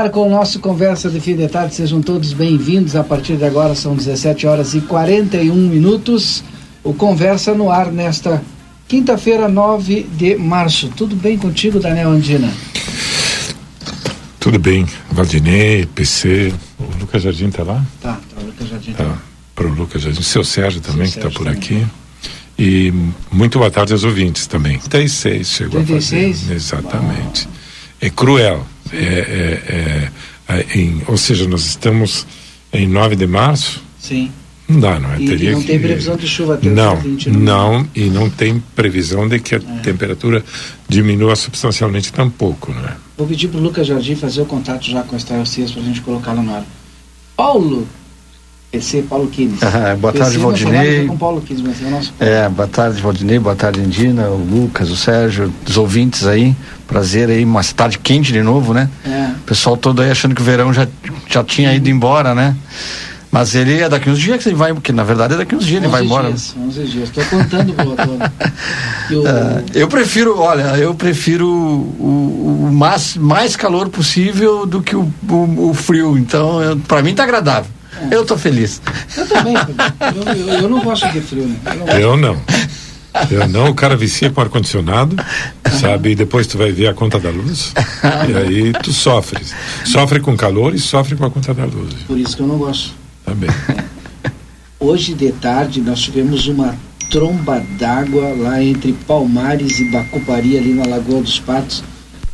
Ar com o nosso Conversa de Fim de Tarde. Sejam todos bem-vindos. A partir de agora são 17 horas e 41 minutos. O Conversa no ar nesta quinta-feira, 9 de março. Tudo bem contigo, Daniel Andina? Tudo bem. Valdinei, PC. O Lucas Jardim está lá? Tá, tá, o Lucas Jardim tá. tá. Para o Lucas Jardim. Seu Sérgio também, Seu que está por também. aqui. E muito boa tarde aos ouvintes também. 36 chegou 36? a fazer. Exatamente. Uau. É cruel é, é, é, em, ou seja, nós estamos em 9 de março. Sim. Não dá, não é? E, Teria e não que... tem previsão de chuva até não, 20, não, e não tem previsão de que a é. temperatura diminua substancialmente tampouco, não é? Vou pedir para o Lucas Jardim fazer o contato já com a Cias para a gente colocar lá no ar. Paulo PC Paulo Quines. Ah, boa tarde, Valdinei. Com Paulo mas é, nosso é, boa tarde, Valdinei, boa tarde, Indina, o Lucas, o Sérgio, os ouvintes aí. Prazer aí, uma tarde quente de novo, né? É. O pessoal todo aí achando que o verão já, já tinha ido embora, né? Mas ele é daqui uns dias que ele vai, porque na verdade é daqui uns dias ele vai embora. Dias, 11 dias, estou contando pro eu... Uh, eu prefiro, olha, eu prefiro o, o mais, mais calor possível do que o, o, o frio, então para mim tá agradável. Eu tô feliz. Eu também, eu, eu, eu não gosto de frio, né? Eu não. Eu não, o cara vicia com ar-condicionado, sabe? E depois tu vai ver a conta da luz. e aí tu sofres. Sofre com calor e sofre com a conta da luz. Por isso que eu não gosto. Também. Hoje de tarde nós tivemos uma tromba d'água lá entre Palmares e Bacupari, ali na Lagoa dos Patos.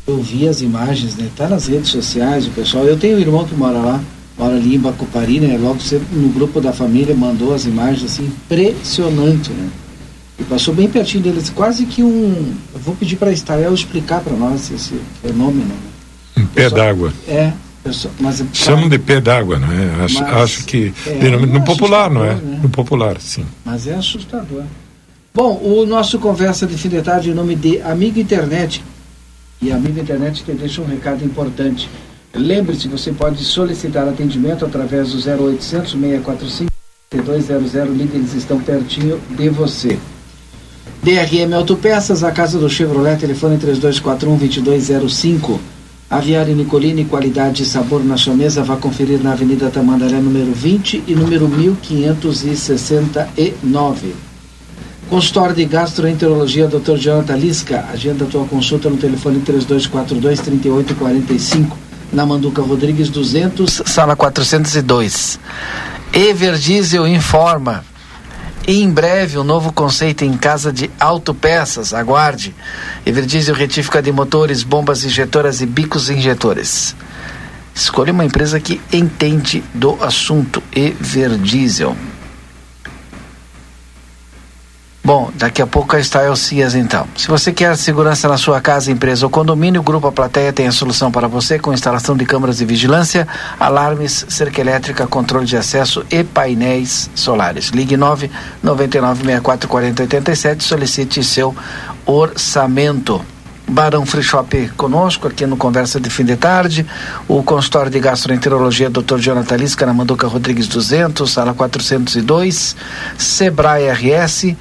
Eu vi as imagens, né? Tá nas redes sociais, o pessoal. Eu tenho um irmão que mora lá mora ali em Bacupari, né? Logo no grupo da família mandou as imagens assim, impressionante, né? E passou bem pertinho deles, quase que um. Eu vou pedir para a Estael explicar para nós esse fenômeno. Né? Um pé d'água. É, mas chamam de pé d'água, não é? Acho, acho que é, no, no popular, não é? Né? No popular, sim. Mas é assustador. Bom, o nosso conversa de fim de tarde em nome de Amigo Internet. E Amigo Internet te deixa um recado importante. Lembre-se, você pode solicitar atendimento através do 0800 645 3200, liga, eles estão pertinho de você. DRM Autopeças, a casa do Chevrolet, telefone 3241-2205. Aviário Nicolini, qualidade e sabor na sua mesa, vá conferir na Avenida Tamandaré, número 20 e número 1569. Consultório de Gastroenterologia, Dr. Jonathan Lisca, agenda a tua consulta no telefone 3242-3845 na Manduca Rodrigues 200, sala 402. Everdiesel informa. Em breve, um novo conceito em casa de autopeças. Aguarde. Everdiesel retífica de motores, bombas injetoras e bicos injetores. Escolha uma empresa que entende do assunto. Everdiesel. Bom, daqui a pouco a Style Cias então. Se você quer segurança na sua casa, empresa ou condomínio, o Grupo A Plateia tem a solução para você com instalação de câmeras de vigilância, alarmes, cerca elétrica, controle de acesso e painéis solares. Ligue 9 99 64 40 87 solicite seu orçamento. Barão Free Shop conosco aqui no Conversa de Fim de Tarde, o consultório de gastroenterologia Dr. Jonathan Lisca na Manduca Rodrigues 200, sala 402, Sebrae RS,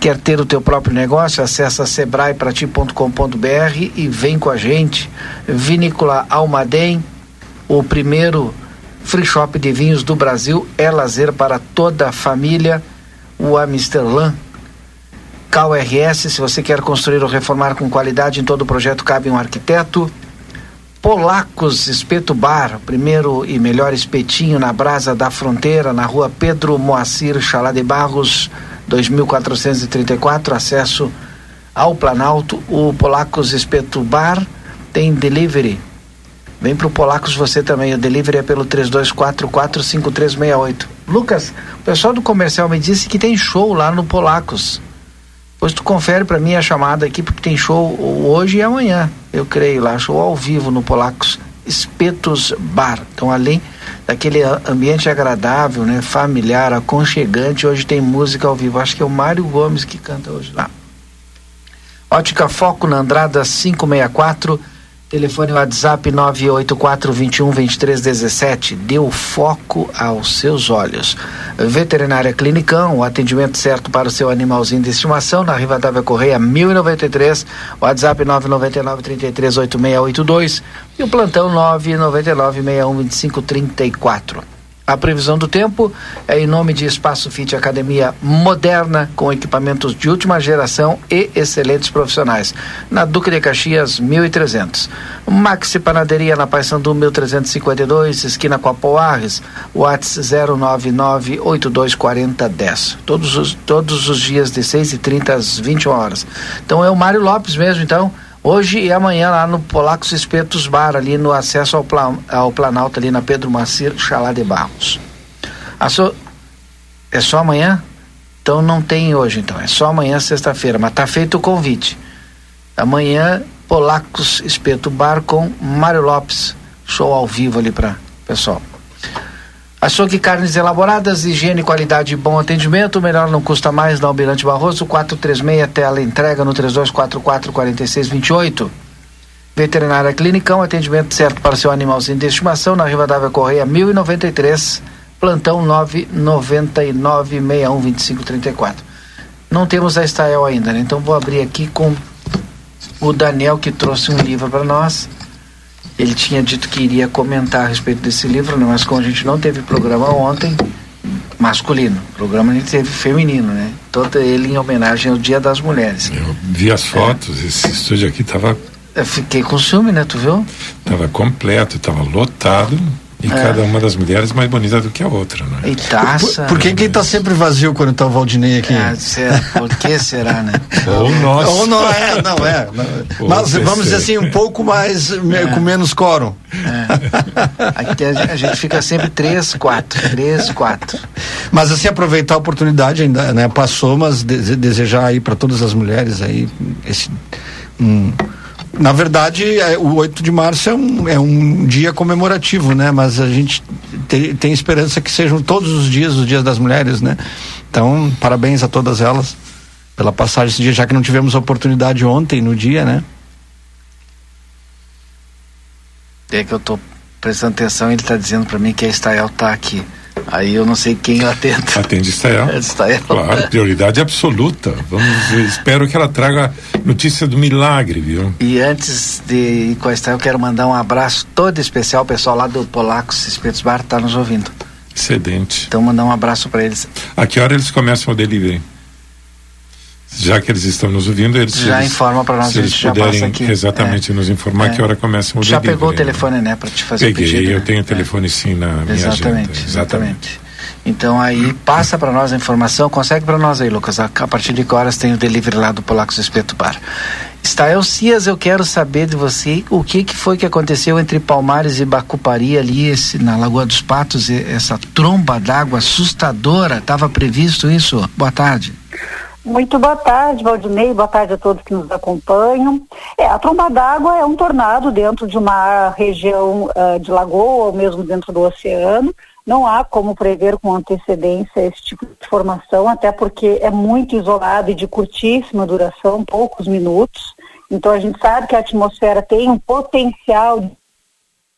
Quer ter o teu próprio negócio? Acesse sebraeprati.com.br e vem com a gente. Vinícola Almaden, o primeiro free shop de vinhos do Brasil, é lazer para toda a família. O Amsterlan. KRS, se você quer construir ou reformar com qualidade em todo projeto, cabe um arquiteto. Polacos Espeto Bar, primeiro e melhor espetinho na Brasa da Fronteira, na rua Pedro Moacir Chalá de Barros, 2434, acesso ao Planalto. O Polacos Espeto Bar tem delivery. Vem pro Polacos você também. O delivery é pelo 32445368. Lucas, o pessoal do comercial me disse que tem show lá no Polacos. Pois tu confere para mim a chamada aqui, porque tem show hoje e amanhã, eu creio lá, show ao vivo no Polacos Espetos Bar. Então, além daquele ambiente agradável, né, familiar, aconchegante, hoje tem música ao vivo. Acho que é o Mário Gomes que canta hoje lá. Ótica Foco na Andrada 564 Telefone WhatsApp 984212317. Deu foco aos seus olhos. Veterinária Clinicão, o atendimento certo para o seu animalzinho de estimação, na Rivadavia Correia 1093, WhatsApp 999-338682 e o plantão 999-612534. A previsão do tempo é em nome de Espaço Fit Academia Moderna, com equipamentos de última geração e excelentes profissionais. Na Duque de Caxias, 1300. Maxi Panaderia na Paissandu 1352, esquina com a Poarres, WhatsApp 099824010. Todos os, todos os dias de 6h30 às 21 horas. Então é o Mário Lopes mesmo, então. Hoje e amanhã lá no Polacos Espetos Bar, ali no acesso ao, ao Planalto, ali na Pedro Macir, Chalá de Barros. So... É só amanhã? Então não tem hoje, então. É só amanhã, sexta-feira. Mas tá feito o convite. Amanhã, Polacos Espeto Bar com Mário Lopes. Show ao vivo ali para pessoal. Açougue Carnes Elaboradas, higiene, qualidade e bom atendimento. Melhor não custa mais na Almirante Barroso, 436, tela entrega no 3244-4628. Veterinária Clinicão, atendimento certo para seu animalzinho de estimação, na Rivadavia Correia 1093, plantão 999-612534. Não temos a Estael ainda, né? Então vou abrir aqui com o Daniel que trouxe um livro para nós. Ele tinha dito que iria comentar a respeito desse livro, né? mas como a gente não teve programa ontem, masculino, programa a gente teve feminino, né? Todo ele em homenagem ao Dia das Mulheres. Eu vi as fotos, é. esse estúdio aqui estava eu fiquei com ciúme, né? Tu viu? Tava completo, tava lotado. E é. cada uma das mulheres mais bonita do que a outra, né? E taça. Por, por que que tá sempre vazio quando tá o Valdinei aqui? Ah, será? Por que será, né? Ou nós. Ou não é, não é. Não. Mas vamos dizer assim, um pouco mais, é. com menos quórum. É. Aqui a, a, gente fica sempre três, quatro, três, quatro. Mas assim, aproveitar a oportunidade ainda, né? Passou, mas de, desejar aí para todas as mulheres aí esse... Um, na verdade, é, o 8 de março é um, é um dia comemorativo, né? Mas a gente te, tem esperança que sejam todos os dias os dias das mulheres, né? Então, parabéns a todas elas pela passagem desse dia, já que não tivemos oportunidade ontem no dia, né? É que eu tô prestando atenção, ele está dizendo para mim que a Estael tá aqui. Aí eu não sei quem atende. Atende Estael. Estael. Claro, prioridade absoluta. Vamos, espero que ela traga notícia do milagre, viu? E antes de ir com a Estael, quero mandar um abraço todo especial, o pessoal lá do Polacos Espetos Bar tá nos ouvindo. Excelente. Então mandar um abraço para eles. A que hora eles começam o delivery? Já que eles estão nos ouvindo, eles já eles, informa para nós, se eles puderem exatamente é, nos informar é, que hora começa o Já pegou o telefone, né, para te fazer Peguei, o pedido? eu tenho o telefone é. sim na minha exatamente, agenda. Exatamente, exatamente. Então aí passa para nós a informação, consegue para nós aí, Lucas, a, a, partir de que horas tem o delivery lá do Polacos Espeto Bar. Stael Cias, eu quero saber de você o que, que foi que aconteceu entre Palmares e Bacupari ali esse, na Lagoa dos Patos, essa tromba d'água assustadora, estava previsto isso? Boa tarde. Muito boa tarde, Valdinei. Boa tarde a todos que nos acompanham. É, a tromba d'água é um tornado dentro de uma região uh, de lagoa ou mesmo dentro do oceano. Não há como prever com antecedência esse tipo de formação, até porque é muito isolado e de curtíssima duração, poucos minutos. Então a gente sabe que a atmosfera tem um potencial de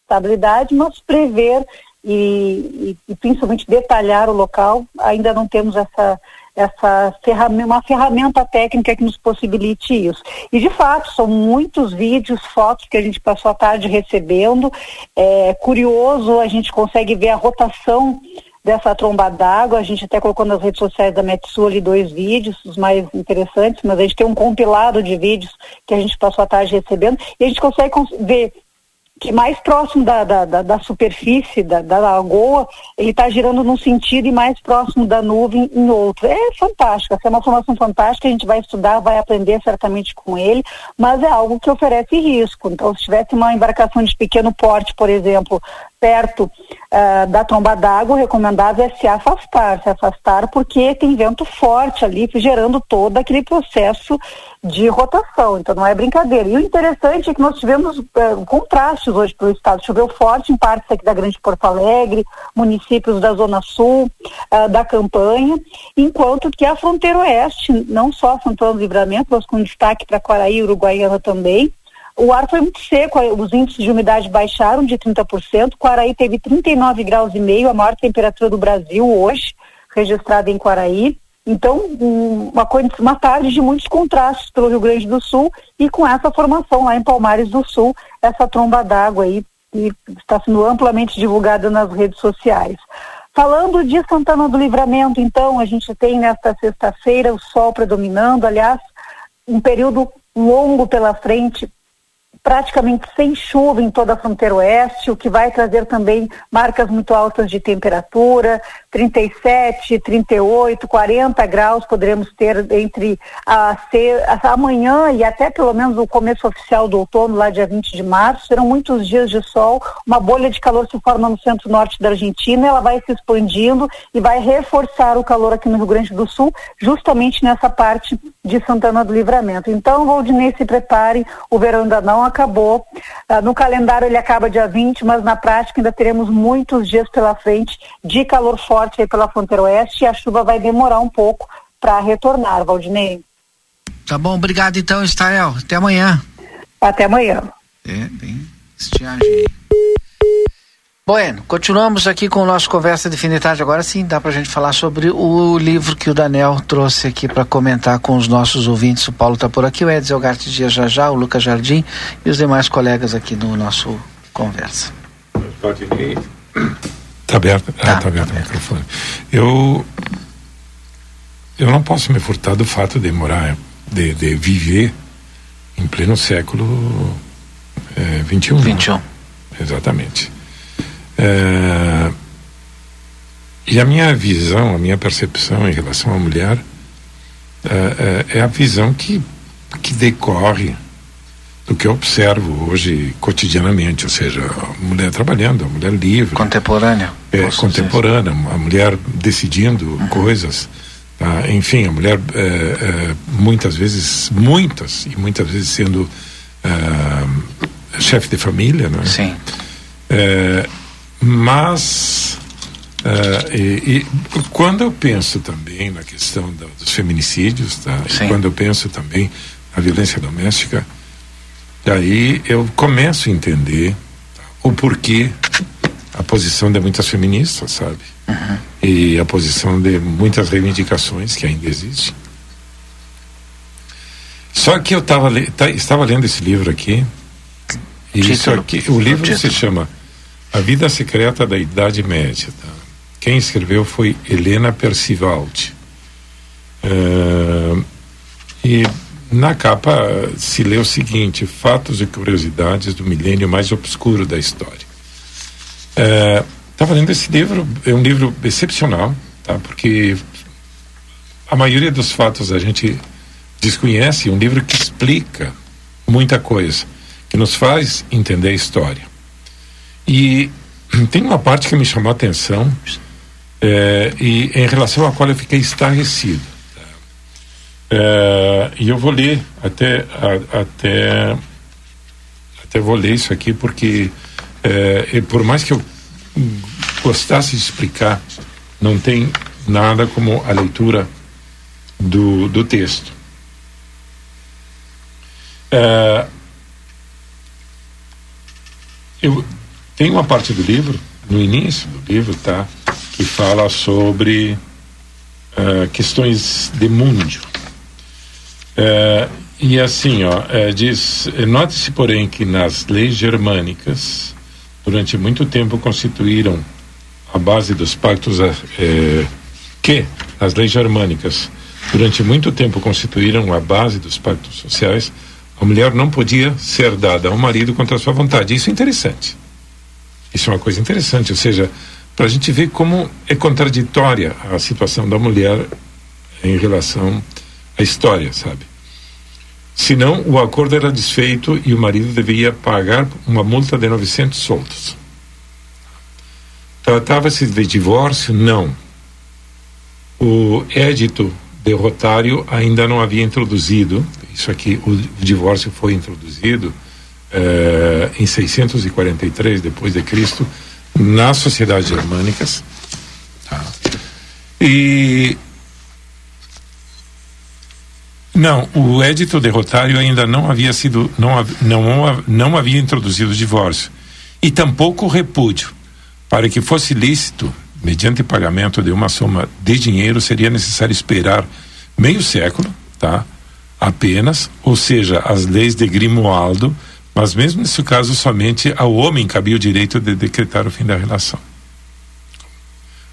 estabilidade, mas prever e, e, e principalmente detalhar o local, ainda não temos essa essa ferramenta, uma ferramenta técnica que nos possibilite isso. E de fato, são muitos vídeos, fotos que a gente passou a tarde recebendo. É curioso, a gente consegue ver a rotação dessa tromba d'água. A gente até colocou nas redes sociais da Metsul ali dois vídeos, os mais interessantes, mas a gente tem um compilado de vídeos que a gente passou a tarde recebendo e a gente consegue ver que mais próximo da, da, da, da superfície da, da lagoa, ele está girando num sentido e mais próximo da nuvem em outro. É fantástico, essa é uma formação fantástica, a gente vai estudar, vai aprender certamente com ele, mas é algo que oferece risco. Então, se tivesse uma embarcação de pequeno porte, por exemplo, perto uh, da tromba d'água, o recomendável é se afastar, se afastar porque tem vento forte ali, gerando todo aquele processo de rotação. Então não é brincadeira. E o interessante é que nós tivemos uh, contrastes hoje para o estado. Choveu forte em partes aqui da Grande Porto Alegre, municípios da Zona Sul, uh, da campanha, enquanto que a fronteira oeste, não só Santana do Livramento, mas com destaque para Quaraí Uruguaiana também, o ar foi muito seco, os índices de umidade baixaram de 30%. Quaraí teve 39 graus e meio, a maior temperatura do Brasil hoje, registrada em Quaraí. Então, uma, uma tarde de muitos contrastes pelo Rio Grande do Sul e com essa formação lá em Palmares do Sul, essa tromba d'água aí que está sendo amplamente divulgada nas redes sociais. Falando de Santana do Livramento, então, a gente tem nesta sexta-feira o sol predominando, aliás, um período longo pela frente praticamente sem chuva em toda a fronteira oeste, o que vai trazer também marcas muito altas de temperatura, 37, 38, 40 graus poderemos ter entre a, a, amanhã e até pelo menos o começo oficial do outono, lá dia 20 de março. Serão muitos dias de sol, uma bolha de calor se forma no centro-norte da Argentina, ela vai se expandindo e vai reforçar o calor aqui no Rio Grande do Sul, justamente nessa parte de Santana do Livramento. Então, Valdinei, se prepare, o verão ainda não acabou. Ah, no calendário ele acaba dia 20, mas na prática ainda teremos muitos dias pela frente de calor forte aí pela fronteira oeste e a chuva vai demorar um pouco para retornar, Valdinei. Tá bom, obrigado então, Estael. Até amanhã. Até amanhã. É, bem, estiagem. Bueno, continuamos aqui com o nosso Conversa de Finidade. Agora sim, dá para a gente falar sobre o livro que o Daniel trouxe aqui para comentar com os nossos ouvintes. O Paulo está por aqui, o Edson Garte Dias já o Lucas Jardim e os demais colegas aqui no nosso Conversa. Pode ir. Está aberto? Tá. Ah, tá aberto o microfone. Eu, eu não posso me furtar do fato de morar, de, de viver em pleno século é, 21. 21. Exatamente. É, e a minha visão, a minha percepção em relação à mulher é, é, é a visão que, que decorre do que eu observo hoje cotidianamente, ou seja, a mulher trabalhando, a mulher livre. Contemporânea. É, contemporânea, a mulher decidindo uhum. coisas. Tá? Enfim, a mulher é, é, muitas vezes, muitas, e muitas vezes sendo é, chefe de família, né? Sim. Mas é, e, e, quando eu penso também na questão da, dos feminicídios, tá? quando eu penso também na violência doméstica, Daí eu começo a entender o porquê a posição de muitas feministas, sabe? Uhum. E a posição de muitas reivindicações que ainda existem. Só que eu tava, tá, estava lendo esse livro aqui. E isso aqui, o livro se chama A Vida Secreta da Idade Média. Tá? Quem escreveu foi Helena Percivaldi. Uh, e na capa se lê o seguinte: Fatos e curiosidades do milênio mais obscuro da história. Estava é, lendo esse livro, é um livro excepcional, tá? porque a maioria dos fatos a gente desconhece, um livro que explica muita coisa, que nos faz entender a história. E tem uma parte que me chamou a atenção, é, e em relação à qual eu fiquei estarrecido. É, e eu vou ler até, a, até, até vou ler isso aqui porque é, por mais que eu gostasse de explicar, não tem nada como a leitura do, do texto. É, eu tenho uma parte do livro, no início do livro, tá, que fala sobre uh, questões de mundo. É, e assim, ó, é, diz, note-se, porém, que nas leis germânicas, durante muito tempo constituíram a base dos pactos, que as leis germânicas, durante muito tempo constituíram a base dos pactos sociais, a mulher não podia ser dada ao marido contra sua vontade. Isso é interessante. Isso é uma coisa interessante, ou seja, para a gente ver como é contraditória a situação da mulher em relação a história, sabe? Senão, o acordo era desfeito e o marido deveria pagar uma multa de 900 soldos. Tratava-se de divórcio? Não. O édito derrotário ainda não havia introduzido, isso aqui, o divórcio foi introduzido eh, em 643 depois de Cristo nas sociedades germânicas. Tá? E não, o édito derrotário ainda não havia sido, não, não, não havia introduzido o divórcio e tampouco o repúdio. Para que fosse lícito, mediante pagamento de uma soma de dinheiro, seria necessário esperar meio século, tá? Apenas, ou seja, as leis de Grimoaldo, mas mesmo nesse caso somente ao homem cabia o direito de decretar o fim da relação.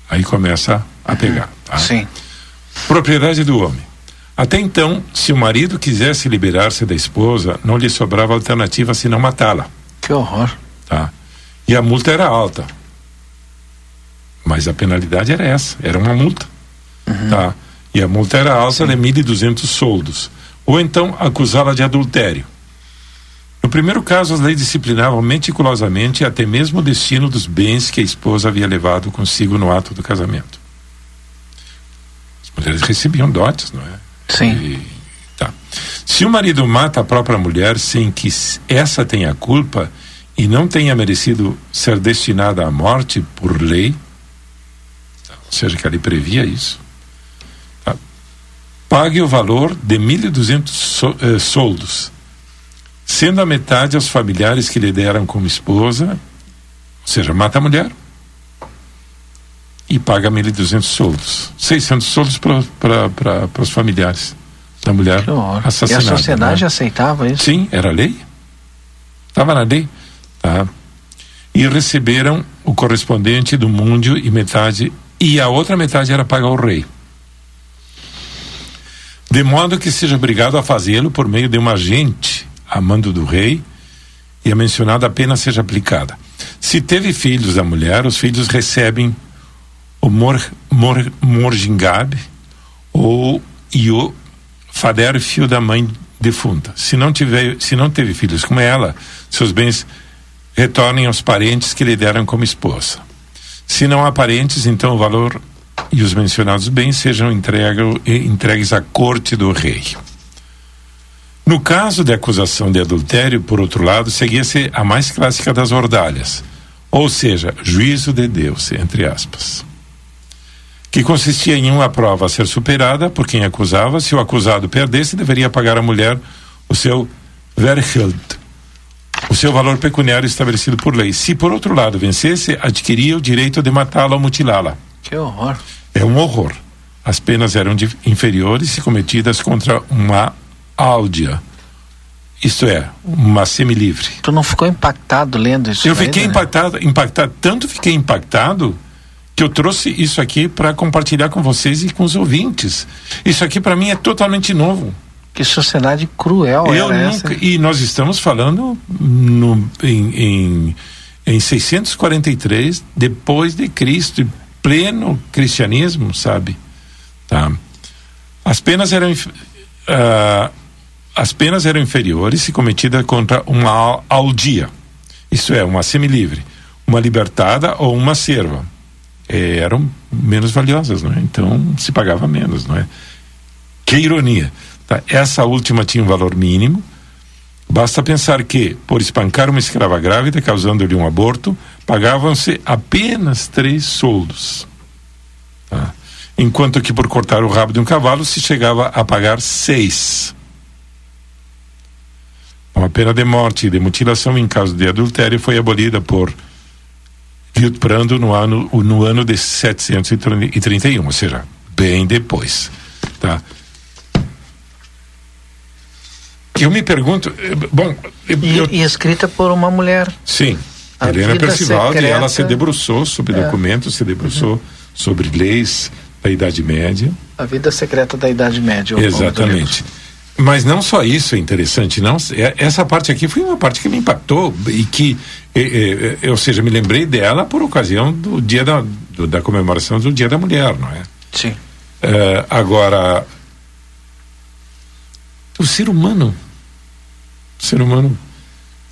Aí começa a pegar. Tá? Sim. Propriedade do homem. Até então, se o marido quisesse liberar-se da esposa, não lhe sobrava alternativa senão matá-la. Que horror. Tá? E a multa era alta. Mas a penalidade era essa, era uma multa. Uhum. Tá? E a multa era alta Sim. de 1.200 soldos. Ou então acusá-la de adultério. No primeiro caso, as leis disciplinavam meticulosamente até mesmo o destino dos bens que a esposa havia levado consigo no ato do casamento. As mulheres recebiam dotes, não é? Sim. E, tá. Se o marido mata a própria mulher sem que essa tenha culpa e não tenha merecido ser destinada à morte por lei, tá, ou seja, que ele previa isso, tá, pague o valor de 1.200 so, eh, soldos, sendo a metade aos familiares que lhe deram como esposa, ou seja, mata a mulher e paga 1.200 soldos. 600 soldos para os familiares da mulher assassinada. E a sociedade né? aceitava isso? Sim, era lei. Estava na lei. Tá? E receberam o correspondente do mundo e metade, e a outra metade era pagar ao rei. De modo que seja obrigado a fazê-lo por meio de um agente a mando do rei e a mencionada pena seja aplicada. Se teve filhos da mulher, os filhos recebem o Mor, Mor, Morgingab ou e o Fader, filho da mãe defunta. Se não, tiver, se não teve filhos com ela, seus bens retornem aos parentes que lhe deram como esposa. Se não há parentes, então o valor e os mencionados bens sejam entregue, entregues à corte do rei. No caso de acusação de adultério, por outro lado, seguia-se a mais clássica das ordalhas, ou seja, juízo de Deus, entre aspas que consistia em uma prova a ser superada por quem acusava. Se o acusado perdesse, deveria pagar à mulher o seu vergeld, o seu valor pecuniário estabelecido por lei. Se, por outro lado, vencesse, adquiria o direito de matá-la ou mutilá-la. Que horror! É um horror. As penas eram inferiores se cometidas contra uma áudia. Isto é, uma semilivre. Tu não ficou impactado lendo isso? Eu fiquei né? impactado, impactado, tanto fiquei impactado que eu trouxe isso aqui para compartilhar com vocês e com os ouvintes. Isso aqui para mim é totalmente novo. Que sociedade cruel eu era nunca, essa? E nós estamos falando no, em, em, em 643 depois de Cristo, pleno cristianismo, sabe? Tá. As penas eram uh, as penas eram inferiores se cometida contra uma aldia, isso é, uma semilivre, uma libertada ou uma serva eram menos valiosas, não é? Então se pagava menos, não é? Que ironia. Tá? Essa última tinha um valor mínimo. Basta pensar que, por espancar uma escrava grávida, causando-lhe um aborto, pagavam-se apenas três soldos. Tá? Enquanto que por cortar o rabo de um cavalo se chegava a pagar seis. A pena de morte e de mutilação em caso de adultério foi abolida por Prando no ano, no ano de 731, ou seja, bem depois. Tá? Eu me pergunto, eh, bom, e, eu, e escrita por uma mulher. Sim, a Helena Percival, e ela se debruçou sobre é. documentos, se debruçou uhum. sobre leis da Idade Média. A vida secreta da Idade Média. Exatamente. Mas não só isso é interessante, não. É, essa parte aqui foi uma parte que me impactou e que, é, é, ou seja, me lembrei dela por ocasião do dia da, do, da comemoração do Dia da Mulher, não é? Sim. É, agora, o ser humano, o ser humano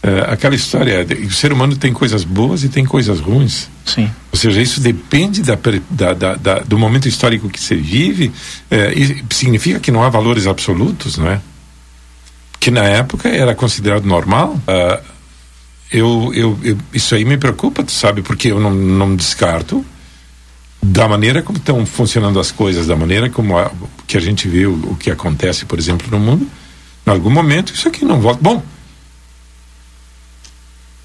é, aquela história, o ser humano tem coisas boas e tem coisas ruins. Sim. Ou seja, isso depende da, da, da, da do momento histórico que você vive, é, e significa que não há valores absolutos, não é? Que na época era considerado normal. Uh, eu, eu, eu, isso aí me preocupa, tu sabe, porque eu não, não descarto da maneira como estão funcionando as coisas, da maneira como a, que a gente vê o, o que acontece, por exemplo, no mundo. Em algum momento isso aqui não volta. Bom,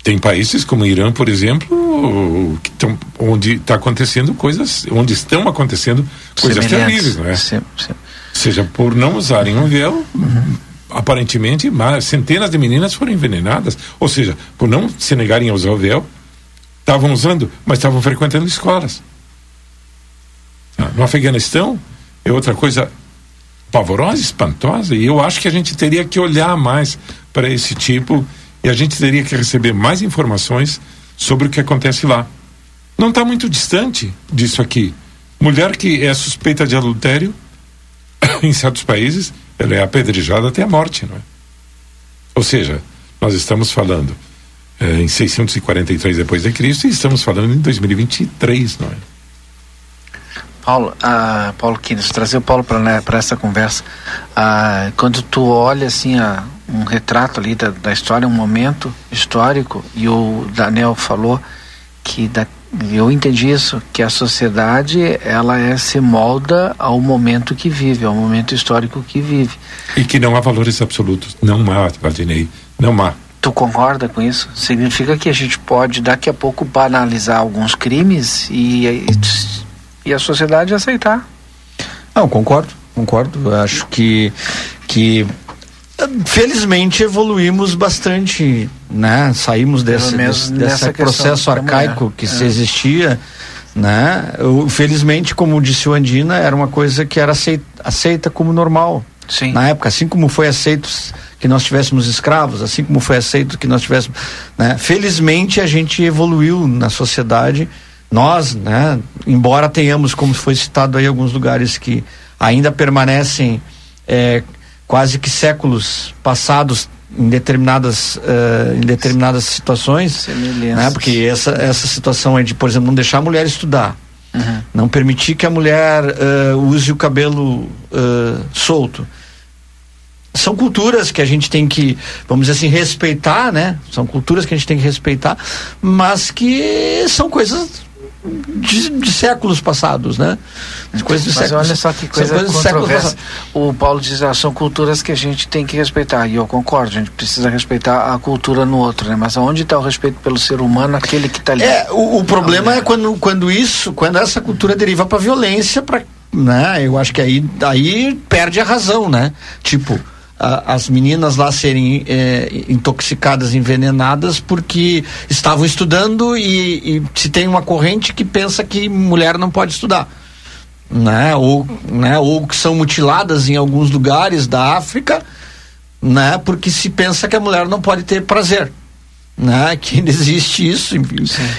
tem países como o Irã, por exemplo, tão, onde está acontecendo coisas, onde estão acontecendo coisas terríveis, não é? Sim, sim. Seja por não usarem um véu, uhum. aparentemente centenas de meninas foram envenenadas, ou seja, por não se negarem a usar o véu, estavam usando, mas estavam frequentando escolas. Ah, no Afeganistão é outra coisa pavorosa, espantosa, e eu acho que a gente teria que olhar mais para esse tipo e a gente teria que receber mais informações sobre o que acontece lá. Não está muito distante disso aqui. Mulher que é suspeita de adultério, em certos países, ela é apedrejada até a morte, não é? Ou seja, nós estamos falando é, em 643 depois de Cristo e estamos falando em 2023, não é? Paulo, uh, Paulo Quines, trazer o Paulo para né, essa conversa. Uh, quando tu olha assim a, um retrato ali da, da história, um momento histórico, e o Daniel falou que da, eu entendi isso, que a sociedade ela é, se molda ao momento que vive, ao momento histórico que vive. E que não há valores absolutos, não há, Valdinei, não há. Tu concorda com isso? Significa que a gente pode daqui a pouco banalizar alguns crimes e, e, e a sociedade aceitar. Não, concordo, concordo. Acho que, que felizmente evoluímos bastante, né? Saímos desse, desse, desse processo arcaico que é. se existia, né? felizmente, como disse o Andina, era uma coisa que era aceita, aceita como normal. Sim. Na época, assim como foi aceito que nós tivéssemos escravos, assim como foi aceito que nós tivéssemos, né? Felizmente a gente evoluiu na sociedade, nós, né? Embora tenhamos, como foi citado aí, alguns lugares que ainda permanecem é, quase que séculos passados em determinadas uh, em determinadas situações, né? Porque essa essa situação é de, por exemplo, não deixar a mulher estudar, uhum. não permitir que a mulher uh, use o cabelo uh, solto. São culturas que a gente tem que, vamos dizer assim, respeitar, né? São culturas que a gente tem que respeitar, mas que são coisas de, de, séculos passados, né? Coisas de Mas séculos, olha só que coisa controversa. O Paulo diz, ah, são culturas que a gente tem que respeitar. E eu concordo, a gente precisa respeitar a cultura no outro, né? Mas onde está o respeito pelo ser humano, aquele que está ali? É, o, o problema é quando, quando isso, quando essa cultura deriva para violência, para né? Eu acho que aí, aí perde a razão, né? Tipo, as meninas lá serem é, intoxicadas, envenenadas, porque estavam estudando e, e, se tem uma corrente que pensa que mulher não pode estudar. Né? Ou, né? Ou que são mutiladas em alguns lugares da África, né? porque se pensa que a mulher não pode ter prazer né? Que ainda existe isso em,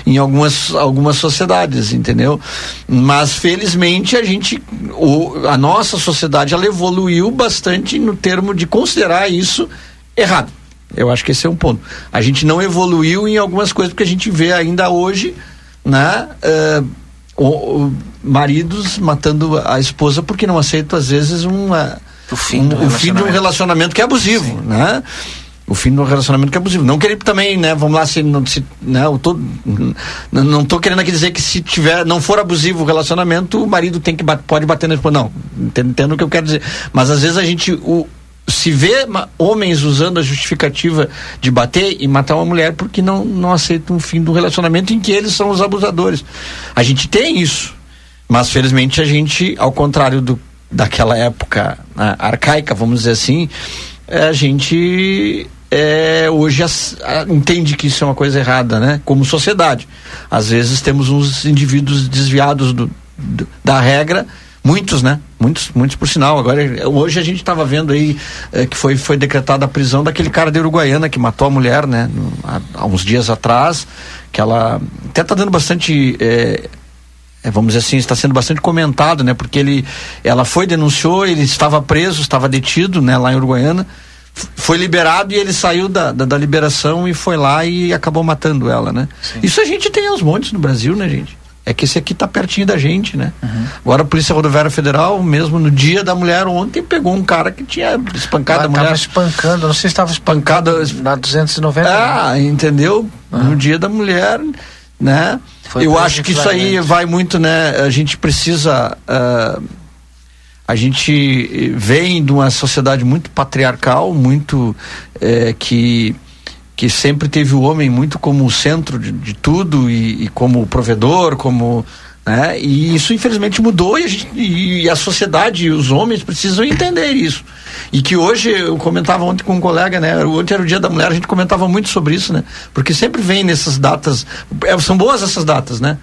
em, algumas, algumas sociedades, entendeu? Mas felizmente a gente, o, a nossa sociedade, ela evoluiu bastante no termo de considerar isso errado. Eu acho que esse é um ponto. A gente não evoluiu em algumas coisas porque a gente vê ainda hoje, né? Uh, o, o, maridos matando a esposa porque não aceitam às vezes uma o fim, um, o fim de um relacionamento que é abusivo, Sim. né? O fim do relacionamento que é abusivo. Não querer também, né? Vamos lá, se não, se, né, eu tô, não, tô querendo aqui dizer que se tiver, não for abusivo o relacionamento, o marido tem que pode bater na esposa. Não, entendo o que eu quero dizer. Mas às vezes a gente o, se vê homens usando a justificativa de bater e matar uma mulher porque não, não aceitam o fim do relacionamento em que eles são os abusadores. A gente tem isso. Mas felizmente a gente, ao contrário do, daquela época né, arcaica, vamos dizer assim, a gente é, hoje as, a, entende que isso é uma coisa errada, né? Como sociedade. Às vezes temos uns indivíduos desviados do, do, da regra, muitos, né? Muitos, muitos por sinal. Agora, hoje a gente estava vendo aí é, que foi, foi decretada a prisão daquele cara de Uruguaiana que matou a mulher, né? Há, há uns dias atrás, que ela até está dando bastante. É, é, vamos dizer assim, está sendo bastante comentado, né? Porque ele, ela foi, denunciou, ele estava preso, estava detido, né? Lá em Uruguaiana foi liberado e ele saiu da, da, da, liberação e foi lá e acabou matando ela, né? Sim. Isso a gente tem aos montes no Brasil, né, gente? É que esse aqui tá pertinho da gente, né? Uhum. Agora a Polícia Rodoviária Federal, mesmo no dia da mulher ontem, pegou um cara que tinha espancado a mulher. Tava espancando, não sei se estava espancado na 290. Ah, né? entendeu? Uhum. No dia da mulher, né? Foi Eu acho que isso aí vai muito, né? A gente precisa... Uh, a gente vem de uma sociedade muito patriarcal, muito é, que que sempre teve o homem muito como o centro de, de tudo e, e, como provedor, como né? E isso infelizmente mudou e a, gente, e a sociedade e os homens precisam entender isso. E que hoje, eu comentava ontem com um colega, né? Ontem era o dia da mulher, a gente comentava muito sobre isso, né? Porque sempre vem nessas datas, é, são boas essas datas, né?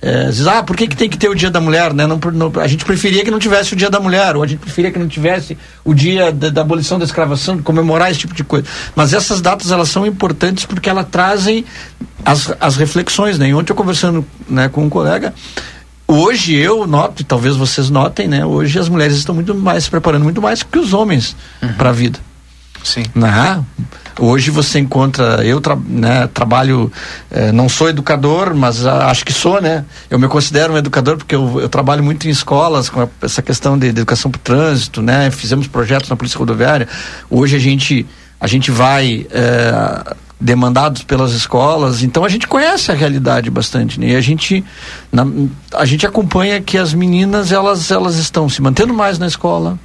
É, diz, ah, por que, que tem que ter o dia da mulher, né? Não, não, a gente preferia que não tivesse o dia da mulher, ou a gente preferia que não tivesse o dia da, da, abolição da escravação, comemorar esse tipo de coisa. Mas essas datas, elas são importantes porque elas trazem as, as reflexões, né? E ontem eu conversando né, com um colega, hoje eu noto, e talvez vocês notem, né? Hoje as mulheres estão muito mais se preparando muito mais que os homens uhum. para a vida. Sim. Né? Hoje você encontra, eu tra, né, trabalho, eh, não sou educador, mas ah, acho que sou, né? Eu me considero um educador porque eu, eu trabalho muito em escolas com a, essa questão de, de educação para o trânsito, né? Fizemos projetos na Polícia Rodoviária. Hoje a gente, a gente vai eh, demandados pelas escolas, então a gente conhece a realidade bastante, né? E a gente, na, a gente acompanha que as meninas elas, elas estão se mantendo mais na escola,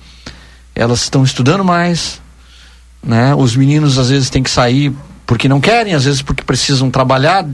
elas estão estudando mais, né? Os meninos às vezes têm que sair porque não querem, às vezes porque precisam trabalhar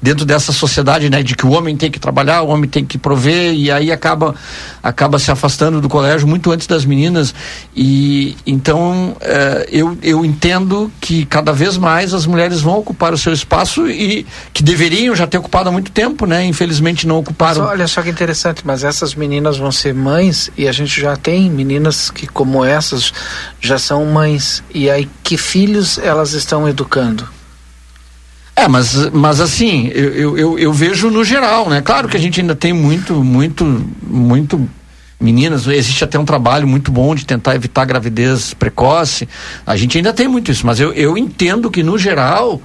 dentro dessa sociedade, né, de que o homem tem que trabalhar, o homem tem que prover e aí acaba acaba se afastando do colégio muito antes das meninas e então eh, eu, eu entendo que cada vez mais as mulheres vão ocupar o seu espaço e que deveriam já ter ocupado há muito tempo, né, infelizmente não ocuparam. Mas olha só que interessante, mas essas meninas vão ser mães e a gente já tem meninas que como essas já são mães e aí que filhos elas estão educando? É, mas, mas assim, eu, eu, eu, vejo no geral, né? Claro que a gente ainda tem muito, muito, muito meninas, existe até um trabalho muito bom de tentar evitar gravidez precoce. A gente ainda tem muito isso, mas eu, eu entendo que no geral,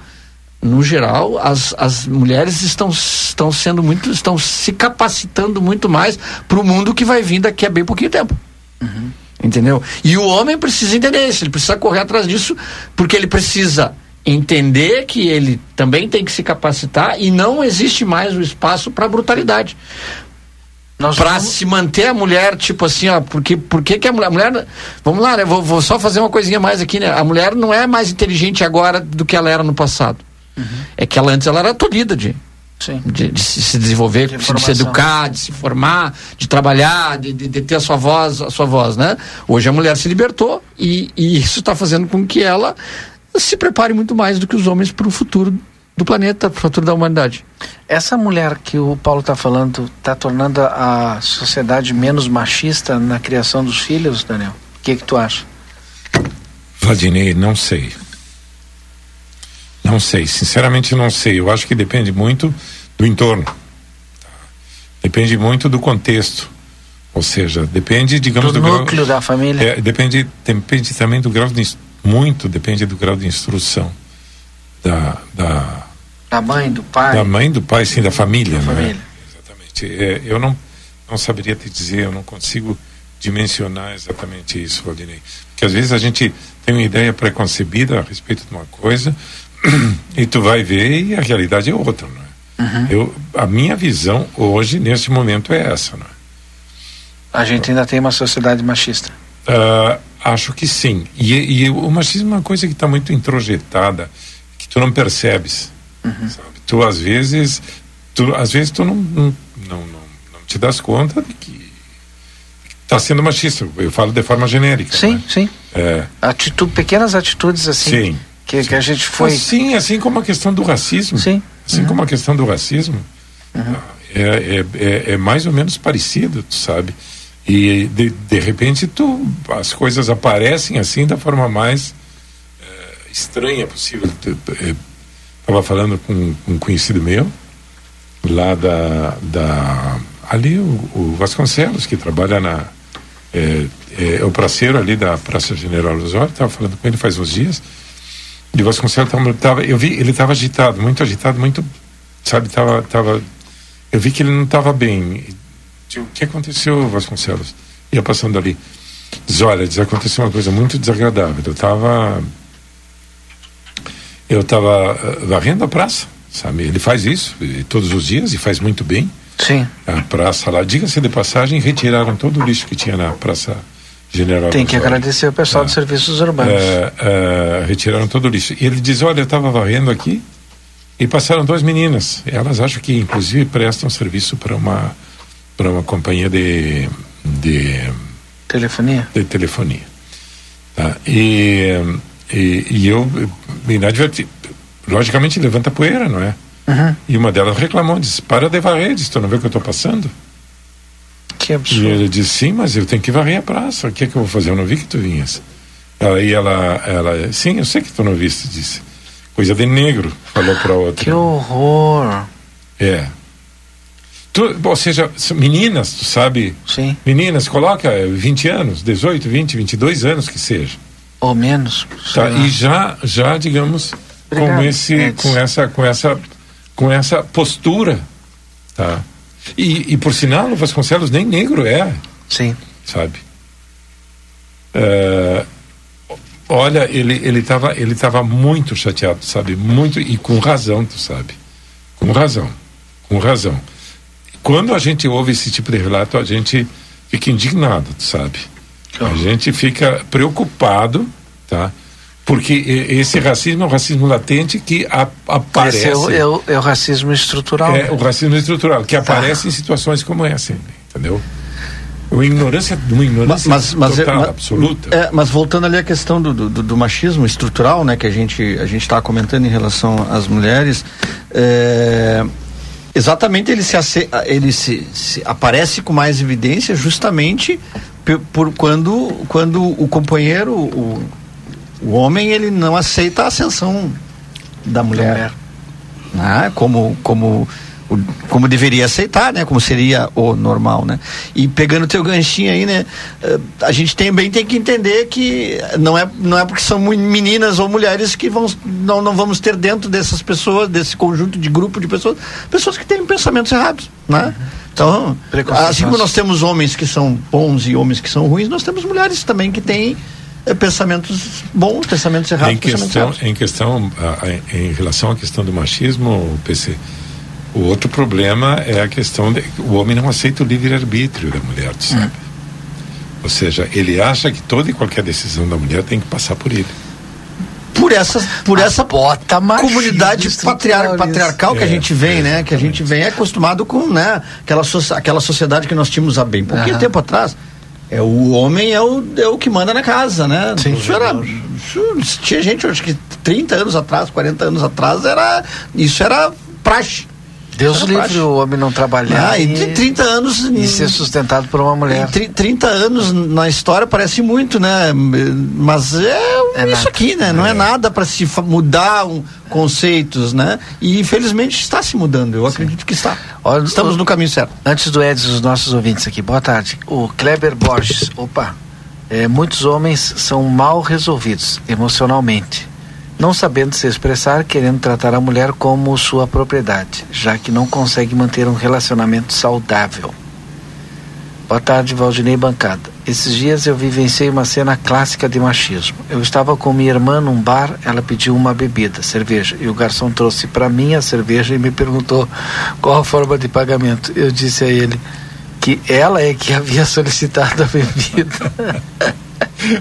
no geral, as, as mulheres estão, estão sendo muito, estão se capacitando muito mais para o mundo que vai vir daqui a bem pouquinho tempo. Uhum. Entendeu? E o homem precisa entender isso, ele precisa correr atrás disso, porque ele precisa entender que ele também tem que se capacitar e não existe mais o espaço para brutalidade. Para vamos... se manter a mulher, tipo assim, ó, porque, porque que a mulher, a mulher vamos lá, né? Vou, vou, só fazer uma coisinha mais aqui, né? A mulher não é mais inteligente agora do que ela era no passado. Uhum. É que ela antes ela era tolhida de, de, de, se desenvolver, de, de, se educar, de se formar, de trabalhar, de, de, ter a sua voz, a sua voz, né? Hoje a mulher se libertou e, e isso está fazendo com que ela se prepare muito mais do que os homens para o futuro do planeta, para o futuro da humanidade. Essa mulher que o Paulo está falando está tornando a sociedade menos machista na criação dos filhos, Daniel? O que, que tu acha? Vladimir, não sei. Não sei, sinceramente não sei. Eu acho que depende muito do entorno. Depende muito do contexto. Ou seja, depende, digamos, do, do núcleo grau, da família. É, depende, depende também do grau de muito depende do grau de instrução da, da, da mãe, do pai. Da mãe, do pai, sim, da família, da não é? família. Exatamente. É, eu não, não saberia te dizer, eu não consigo dimensionar exatamente isso, Valdinei. Porque às vezes a gente tem uma ideia preconcebida a respeito de uma coisa e tu vai ver e a realidade é outra, não é? Uhum. Eu, a minha visão hoje, nesse momento, é essa, não é? A gente ainda tem uma sociedade machista. Uh, acho que sim. E, e, o machismo é uma coisa que está muito introjetada, que tu não percebes. Uhum. Tu às vezes, tu, às vezes tu não, não, não, não, te das conta de que está sendo machista. Eu falo de forma genérica. Sim, né? sim. É. Atitude, pequenas atitudes assim. Sim. Que, sim. que a gente foi. Sim, assim como a questão do racismo. Sim. Assim uhum. como a questão do racismo. Uhum. É, é, é, é, mais ou menos parecido, tu sabe? E de, de repente tu, as coisas aparecem assim da forma mais é, estranha possível. Estava é, falando com, um conhecido meu, lá da. da ali o, o Vasconcelos, que trabalha na. É, é o praceiro ali da Praça General Osório, estava falando com ele faz uns dias. E o Vasconcelos tava, tava, eu vi, ele estava agitado, muito agitado, muito, sabe, tava, tava, eu vi que ele não estava bem o que aconteceu, Vasconcelos? Ia passando ali. Diz, olha, diz, aconteceu uma coisa muito desagradável. Eu estava eu estava uh, varrendo a praça, sabe? Ele faz isso e, todos os dias e faz muito bem. Sim. A praça lá, diga-se de passagem, retiraram todo o lixo que tinha na praça General. Tem que agradecer o pessoal é, dos serviços urbanos. É, é, retiraram todo o lixo. E ele diz, olha, eu estava varrendo aqui e passaram duas meninas. Elas acham que inclusive prestam serviço para uma para uma companhia de, de telefonia. De telefonia. Tá? E, e, e eu, inadvertido, logicamente levanta poeira, não é? Uhum. E uma delas reclamou, disse, para de varrer, disse, tu não vê o que eu estou passando? Que absurdo. E ele disse, sim, mas eu tenho que varrer a praça, o que é que eu vou fazer? Eu não vi que tu vinhas. Aí ela, ela, sim, eu sei que tu não viste, disse. Coisa de negro, falou para outra. Que horror. É, Tu, ou seja, meninas, tu sabe? Sim. Meninas, coloca 20 anos, 18, 20, 22 anos que seja. Ou menos. Tá, e já, já digamos, Obrigado, com, esse, com, essa, com, essa, com essa postura. Tá? E, e por sinal, o Vasconcelos nem negro é. Sim. Sabe? Uh, olha, ele ele estava ele tava muito chateado, sabe? Muito e com razão, tu sabe? Com razão, com razão quando a gente ouve esse tipo de relato, a gente fica indignado, sabe? A gente fica preocupado, tá? Porque esse racismo é um racismo latente que a, aparece. Esse é o, é, o, é o, racismo estrutural. É o racismo estrutural, que tá. aparece em situações como essa, entendeu? Uma ignorância, uma ignorância mas, mas, total, mas, absoluta. É, mas voltando ali à questão do, do, do, machismo estrutural, né, que a gente a gente está comentando em relação às mulheres, é, Exatamente, ele se, ele se, se aparece com mais evidência justamente por, por, quando, quando o companheiro, o, o homem, ele não aceita a ascensão da mulher. Da mulher. Né? Como, como como deveria aceitar, né? Como seria o normal, né? E pegando teu ganchinho aí, né? Eh, a gente também tem que entender que não é, não é porque são meninas ou mulheres que vão, não, não vamos ter dentro dessas pessoas, desse conjunto de grupo de pessoas, pessoas que têm pensamentos errados, né? Então, assim como nós temos homens que são bons e homens que são ruins, nós temos mulheres também que têm é, pensamentos bons, pensamentos errados. Em questão, em questão, a, em relação à questão do machismo, PC, o outro problema é a questão de o homem não aceita o livre-arbítrio da mulher, sabe? Hum. Ou seja, ele acha que toda e qualquer decisão da mulher tem que passar por ele. Por essa, por essa bota comunidade patriar, patriarcal que é, a gente vem, é, né? Que a gente vem acostumado com, né? Aquela, so, aquela sociedade que nós tínhamos há bem pouquinho tempo atrás. É, o homem é o, é o que manda na casa, né? Sim, isso era, isso, tinha gente, acho que 30 anos atrás, 40 anos atrás, era, isso era praxe. Deus livre o homem não trabalhar. Ah, e, e 30 anos. E ser sustentado por uma mulher. 30 anos na história parece muito, né? Mas é, é isso nada. aqui, né? Não é, é nada para se mudar um, conceitos, né? E infelizmente está se mudando. Eu Sim. acredito que está. Olha, Estamos o, no caminho certo. Antes do Edson, os nossos ouvintes aqui, boa tarde. O Kleber Borges, opa. É, muitos homens são mal resolvidos emocionalmente não sabendo se expressar, querendo tratar a mulher como sua propriedade, já que não consegue manter um relacionamento saudável. Boa tarde, Valdinei Bancada. Esses dias eu vivenciei uma cena clássica de machismo. Eu estava com minha irmã num bar, ela pediu uma bebida, cerveja, e o garçom trouxe para mim a cerveja e me perguntou qual a forma de pagamento. Eu disse a ele que ela é que havia solicitado a bebida.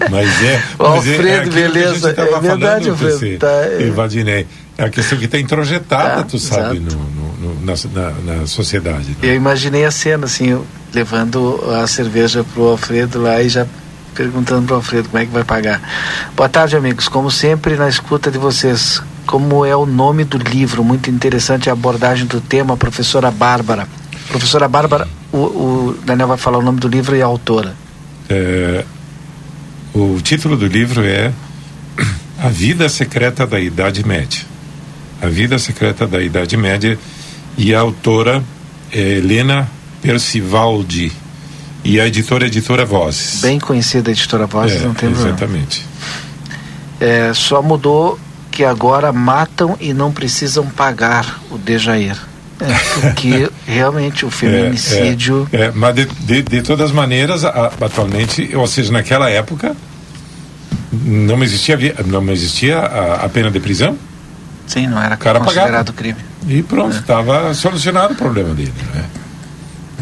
Mas é. O Alfredo, é, é beleza. É verdade, Alfredo. Tá, é. É a questão que está introjetada, tá, tu sabe, no, no, no, na, na, sociedade. Né? Eu imaginei a cena, assim, levando a cerveja pro Alfredo lá e já perguntando pro Alfredo como é que vai pagar. Boa tarde, amigos. Como sempre, na escuta de vocês, como é o nome do livro? Muito interessante a abordagem do tema, professora Bárbara. Professora Bárbara, o, o Daniel vai falar o nome do livro e a autora. É, o título do livro é A Vida Secreta da Idade Média. A Vida Secreta da Idade Média e a autora é Helena Percivaldi e a editora é Editora Vozes. Bem conhecida a Editora Vozes, é, não tem Exatamente. É, só mudou que agora matam e não precisam pagar o Dejair. É, porque realmente o feminicídio. É, é, mas de, de, de, todas maneiras, a, atualmente, ou seja, naquela época, não existia, não existia a, a pena de prisão. Sim, não era cara considerado pagava. crime. E pronto, estava é. solucionado o problema dele. Né?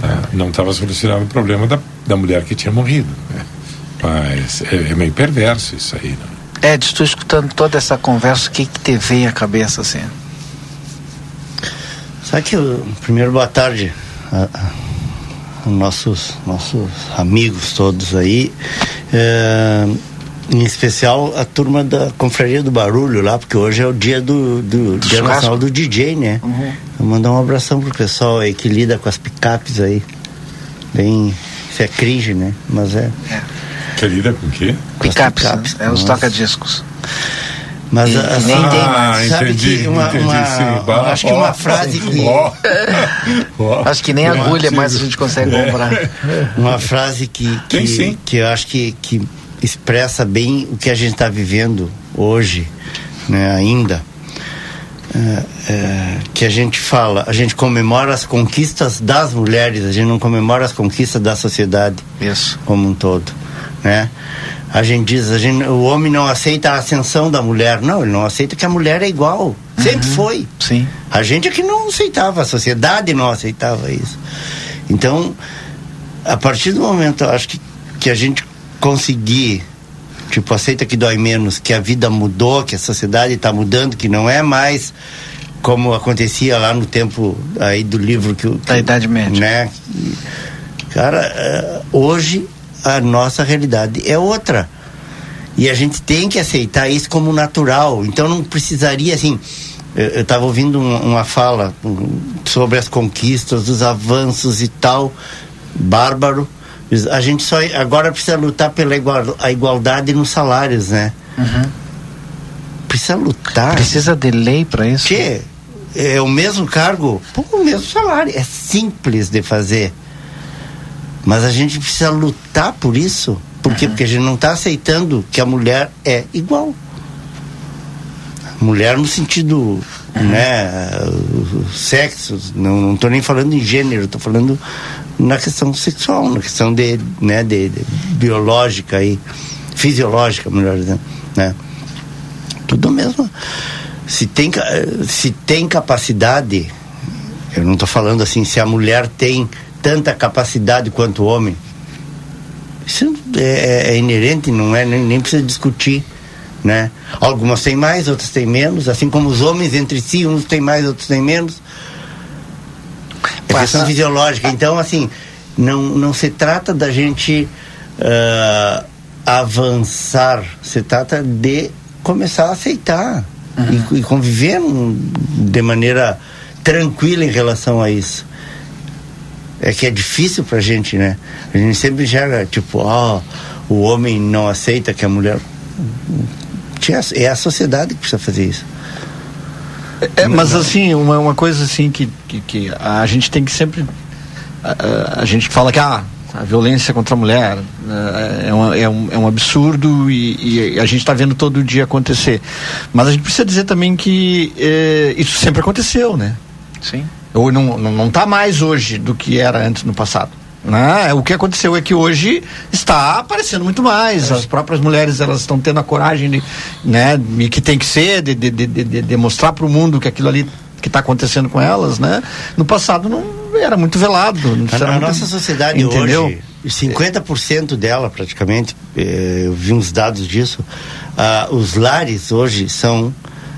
Tá? Não estava solucionado o problema da, da mulher que tinha morrido. Né? Mas é, é, meio perverso isso aí. Né? Ed, estou escutando toda essa conversa, o que, que te vem à cabeça assim? Sabe que, primeiro, boa tarde a, a nossos, nossos amigos todos aí. É, em especial a turma da Confraria do Barulho lá, porque hoje é o dia do, do dia nacional do DJ, né? Uhum. Vou mandar um abração pro pessoal aí que lida com as picapes aí. Bem. Isso é cringe, né? Mas é. é. Que lida com o quê? Picapes, picapes é os toca-discos. Mas e, assim, nem tem mais. Sabe entendi, que uma, entendi, uma, sim. acho que uma frase que. acho que nem agulha mais a gente consegue comprar. Uma frase que, que, que eu acho que, que expressa bem o que a gente está vivendo hoje, né, ainda. É, é, que a gente fala, a gente comemora as conquistas das mulheres, a gente não comemora as conquistas da sociedade Isso. como um todo, né? A gente diz, a gente, o homem não aceita a ascensão da mulher, não, ele não aceita que a mulher é igual, sempre uhum. foi. Sim. A gente é que não aceitava, a sociedade não aceitava isso. Então, a partir do momento, eu acho que, que a gente conseguir tipo aceita que dói menos que a vida mudou que a sociedade está mudando que não é mais como acontecia lá no tempo aí do livro que, que da idade média né cara eh, hoje a nossa realidade é outra e a gente tem que aceitar isso como natural então não precisaria assim eu estava ouvindo uma, uma fala sobre as conquistas os avanços e tal bárbaro a gente só agora precisa lutar pela igual, a igualdade nos salários, né? Uhum. Precisa lutar. Precisa de lei para isso? Que é o mesmo cargo, o mesmo salário. É simples de fazer. Mas a gente precisa lutar por isso. Por quê? Uhum. Porque a gente não está aceitando que a mulher é igual. Mulher no sentido, uhum. né, sexo, não estou nem falando em gênero, estou falando na questão sexual, na questão de, né, de, de biológica e fisiológica, melhor dizendo, né? Tudo mesmo. Se tem, se tem capacidade, eu não estou falando assim, se a mulher tem tanta capacidade quanto o homem, isso é, é, é inerente, não é nem, nem precisa discutir, né? Algumas têm mais, outras têm menos, assim como os homens entre si, uns têm mais, outros têm menos é questão fisiológica. Então, assim, não, não se trata da gente uh, avançar, se trata de começar a aceitar uhum. e, e, conviver de maneira tranquila em relação a isso. É que é difícil pra gente, né? A gente sempre enxerga, tipo, ó, oh, o homem não aceita que a mulher. É a sociedade que precisa fazer isso. É, mas assim, uma, uma coisa assim que, que, que, a gente tem que sempre. A, a, gente fala que ah, a violência contra a mulher é, uma, é, um, é um absurdo e, e a gente está vendo todo dia acontecer. Mas a gente precisa dizer também que é, isso sempre aconteceu, né? Sim. Ou não, não, não tá mais hoje do que era antes no passado. Né? O que aconteceu é que hoje está aparecendo muito mais. As próprias mulheres elas estão tendo a coragem de, né, e que tem que ser, de, de, de, de, mostrar para o mundo que aquilo ali que está acontecendo com elas, né? No passado não era muito velado. A, a nossa sociedade entendeu? hoje, 50% dela praticamente, eh, eu vi uns dados disso, ah, os lares hoje são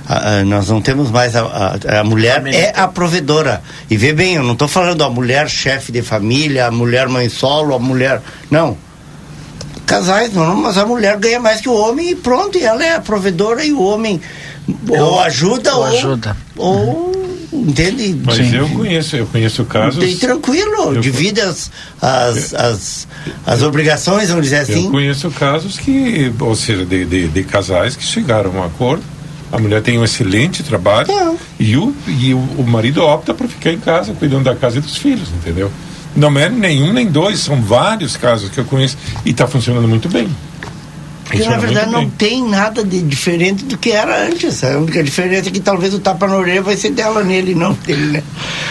a, a, nós não temos mais a, a, a mulher é a provedora. E vê bem eu não estou falando a mulher chefe de família a mulher mãe solo a mulher não. Casais não mas a mulher ganha mais que o homem e pronto e ela é a provedora e o homem eu, ou ajuda ou, ou ajuda. ou entende? Mas Sim. eu conheço eu conheço casos. Bem tranquilo eu, divide as as, as, as obrigações vamos dizer assim. eu conheço casos que ou seja de, de, de casais que chegaram a um acordo a mulher tem um excelente trabalho é. e, o, e o, o, marido opta por ficar em casa cuidando da casa e dos filhos, entendeu? Não é nenhum nem dois, são vários casos que eu conheço e está funcionando muito bem. Porque na verdade não tem nada de diferente do que era antes. A única diferença é que talvez o tapa na orelha vai ser dela nele, não dele, né?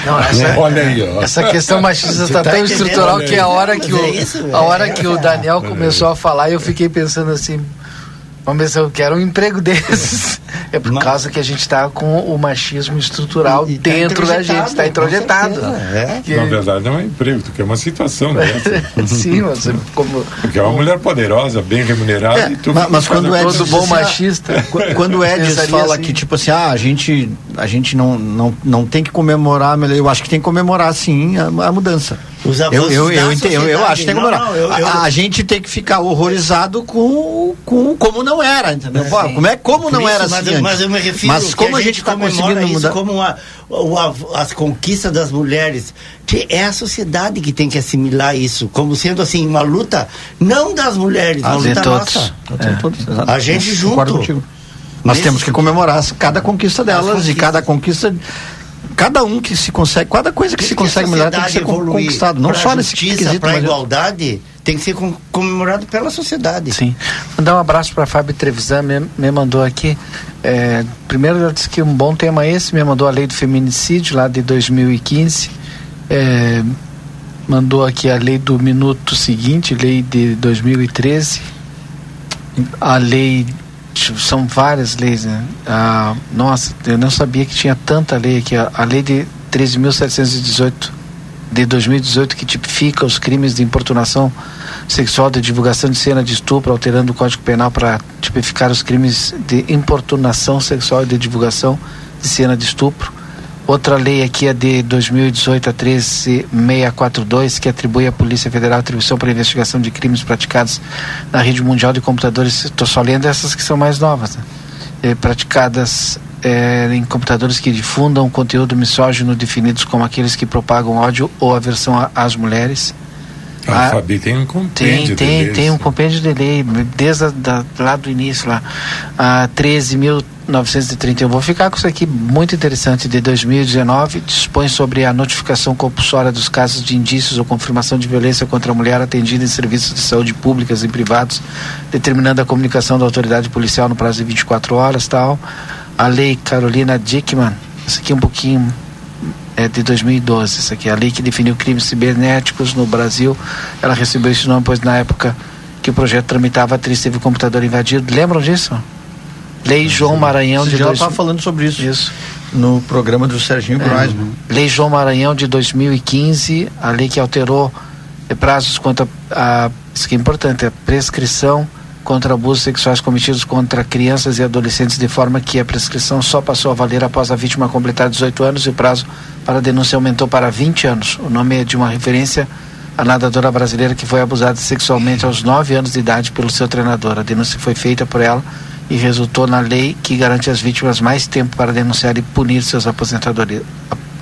Não, essa, é, Olha aí, ó. Essa questão machista está tá tão estrutural que a hora que o, é isso, a hora que o Daniel começou a falar, eu fiquei pensando assim, Vamos ver se eu quero um emprego desses. É por Não. causa que a gente está com o machismo estrutural e, e tá dentro tá da gente, está introjetado. É. Que... Na verdade, não é um emprego, porque é uma situação dessa. Sim, você como. Porque é uma mulher poderosa, bem remunerada é, e tu Mas, mas quando é todo bom machista. Quando o Edson fala assim. que, tipo assim, ah, a gente, a gente não, não, não tem que comemorar, eu acho que tem que comemorar sim a, a mudança. Os eu, eu, eu, eu, eu, acho que tem que eu, a, a, gente tem que ficar horrorizado com, com como não era, entendeu? É, como é como não isso, era mas, assim. Mas eu me refiro mas como a gente está conseguindo mudar. como uma, uma, as conquistas das mulheres. Que é a sociedade que tem que assimilar isso, como sendo assim, uma luta não das mulheres, uma luta todos. nossa. É. Todos, a gente junto. Nós Nesse... temos que comemorar cada conquista delas e cada conquista cada um que se consegue, cada coisa que, que se consegue melhorar tem que ser conquistado, não só nesse quesito. Para a igualdade tem que ser comemorado pela sociedade. Sim. Mandar um abraço para a Fábio Trevisan, me, me mandou aqui. É, primeiro, ela disse que um bom tema esse, me mandou a lei do feminicídio lá de 2015. É, mandou aqui a lei do minuto seguinte, lei de 2013. A lei são várias leis, né? Ah, nossa, eu não sabia que tinha tanta lei aqui. A, a lei de 13.718 de 2018 que tipifica os crimes de importunação sexual, de divulgação de cena de estupro, alterando o Código Penal para tipificar os crimes de importunação sexual e de divulgação de cena de estupro. Outra lei aqui é de 2018 a 13642, que atribui à Polícia Federal atribuição para investigação de crimes praticados na rede mundial de computadores. Estou só lendo essas que são mais novas, né? é, praticadas é, em computadores que difundam conteúdo misógino definidos como aqueles que propagam ódio ou aversão às mulheres. A, a Fabi tem um compêndio tem, tem, tem um compêndio de lei desde a, da, lá do início lá a 13 mil 931. Vou ficar com isso aqui muito interessante de 2019. Dispõe sobre a notificação compulsória dos casos de indícios ou confirmação de violência contra a mulher atendida em serviços de saúde públicas e privados, determinando a comunicação da autoridade policial no prazo de 24 horas, tal. A lei Carolina Dickman, isso aqui é um pouquinho é de 2012, isso aqui, a lei que definiu crimes cibernéticos no Brasil. Ela recebeu esse nome pois na época que o projeto tramitava, a atriz teve o computador invadido. Lembram disso? Lei João Maranhão Esse de. Dois... estava falando sobre isso. Isso. No programa do Serginho é, Lei João Maranhão de 2015, a lei que alterou prazos quanto a, a isso que é importante, a prescrição contra abusos sexuais cometidos contra crianças e adolescentes, de forma que a prescrição só passou a valer após a vítima completar 18 anos e o prazo para a denúncia aumentou para 20 anos. O nome é de uma referência à nadadora brasileira que foi abusada sexualmente aos 9 anos de idade pelo seu treinador. A denúncia foi feita por ela e resultou na lei que garante às vítimas mais tempo para denunciar e punir seus aposentadores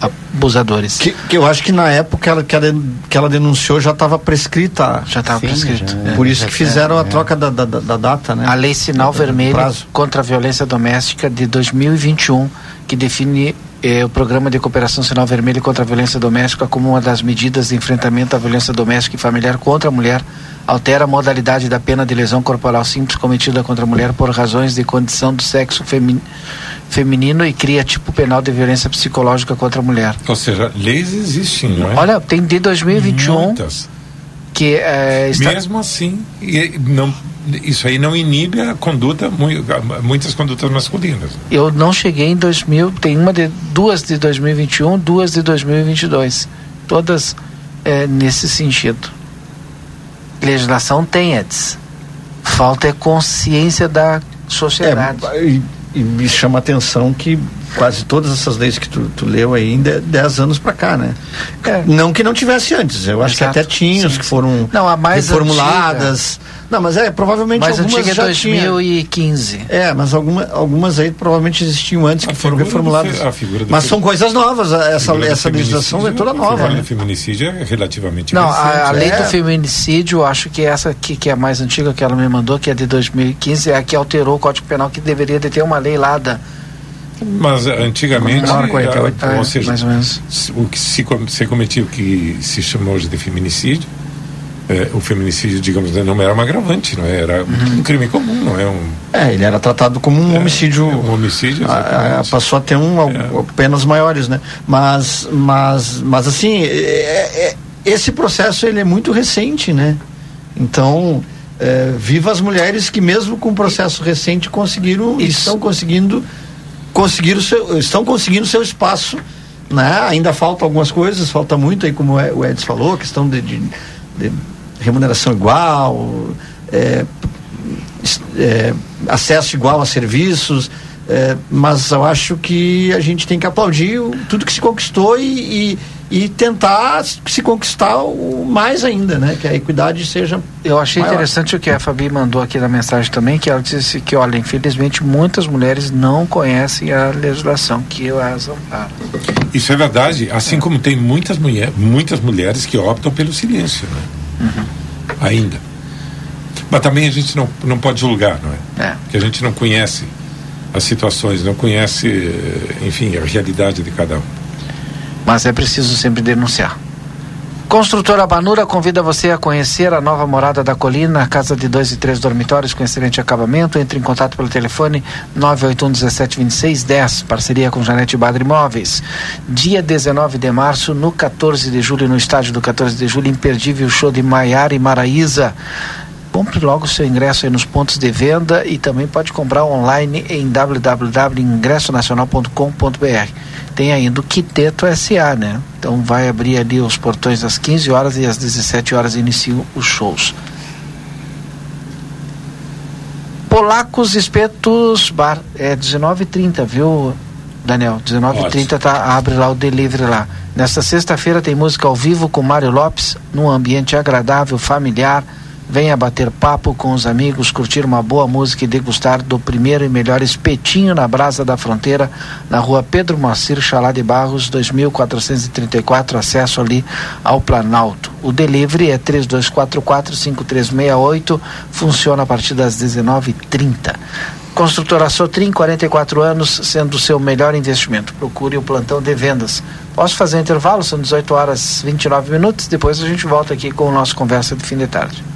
abusadores. Que, que, eu acho que na época ela, que, ela, que ela denunciou já estava prescrita. Já estava prescrito. É, Por isso que fizeram é, a troca da, da, da, data, né? A Lei Sinal Vermelho contra a Violência Doméstica de 2021, que define eh, o Programa de Cooperação Sinal Vermelho contra a Violência Doméstica como uma das medidas de enfrentamento à violência doméstica e familiar contra a mulher altera a modalidade da pena de lesão corporal simples cometida contra a mulher por razões de condição do sexo feminino feminino e cria tipo penal de violência psicológica contra a mulher. Ou seja, leis existem, não é? Olha, tem de 2021. Muitas. Que é, está... mesmo assim não isso aí não inibe a conduta muitas condutas masculinas. Eu não cheguei em 2000 tem uma de duas de 2021 duas de 2022 todas é, nesse sentido. Legislação tem Edson. Falta é consciência da sociedade. é, e, e me chama a atenção que quase todas essas leis que tu, tu leu aí em 10 anos para cá, né? É. Não que não tivesse antes, eu acho Exato. que até tinha os que foram não, a mais reformuladas. Antiga. Não, mas é, provavelmente mais algumas antiga é já 2015. Tinha. É, mas alguma, algumas aí provavelmente existiam antes a que foram reformuladas. A figura do mas são coisas novas, essa, essa legislação é toda nova. A né? do feminicídio é relativamente Não, recente. a, a lei é. do feminicídio, acho que essa aqui, que é a mais antiga que ela me mandou, que é de 2015, é a que alterou o Código Penal, que deveria de ter uma lei lá da mas antigamente, 48, a, ou seja, mais ou menos. o que se, se cometia o que se chamou hoje de feminicídio, é, o feminicídio, digamos, não era um agravante, não é? era uhum. um crime comum, não é um. É, ele era tratado como um é, homicídio. Um homicídio. A, a, passou a ter um, é. penas maiores, né? Mas, mas, mas assim, é, é, esse processo ele é muito recente, né? Então, viva as mulheres que mesmo com o processo recente conseguiram, Isso. estão conseguindo conseguiram seu, estão conseguindo seu espaço. Né? Ainda falta algumas coisas, falta muito aí, como o Edson falou, questão de, de, de remuneração igual, é, é, acesso igual a serviços, é, mas eu acho que a gente tem que aplaudir o, tudo que se conquistou e, e e tentar se conquistar o mais ainda, né? Que a equidade seja. Eu achei maior. interessante o que a Fabi mandou aqui na mensagem também, que ela disse que, olha, infelizmente muitas mulheres não conhecem a legislação que as ampara. Isso é verdade, assim como tem muitas, mulher, muitas mulheres que optam pelo silêncio, né? Uhum. Ainda. Mas também a gente não, não pode julgar, não é? é? Porque a gente não conhece as situações, não conhece, enfim, a realidade de cada um mas é preciso sempre denunciar. Construtora Banura convida você a conhecer a nova morada da colina, casa de dois e três dormitórios com excelente acabamento. Entre em contato pelo telefone 981 17 26 10, parceria com Janete Badre Imóveis. Dia 19 de março, no 14 de julho, no estádio do 14 de julho, imperdível show de Maiara e Maraíza. Compre logo o seu ingresso aí nos pontos de venda e também pode comprar online em www.ingressonacional.com.br. Tem ainda o Quiteto SA, né? Então vai abrir ali os portões às 15 horas e às 17 horas iniciam os shows. Polacos Espetos Bar, é 19h30, viu, Daniel? 19h30 tá, abre lá o delivery lá. Nesta sexta-feira tem música ao vivo com Mário Lopes, num ambiente agradável, familiar Venha bater papo com os amigos, curtir uma boa música e degustar do primeiro e melhor espetinho na Brasa da Fronteira, na rua Pedro Moacir Chalá de Barros, 2434, acesso ali ao Planalto. O delivery é 3244-5368, funciona a partir das 19h30. Construtora Sotrim, 44 anos, sendo o seu melhor investimento. Procure o plantão de vendas. Posso fazer um intervalo? São 18 horas 29 minutos. Depois a gente volta aqui com o nosso conversa de fim de tarde.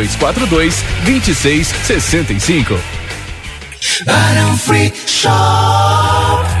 3242 2665. Barão Free Shop.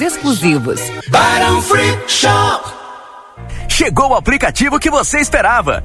exclusivos. Barão Free Shop. chegou o aplicativo que você esperava.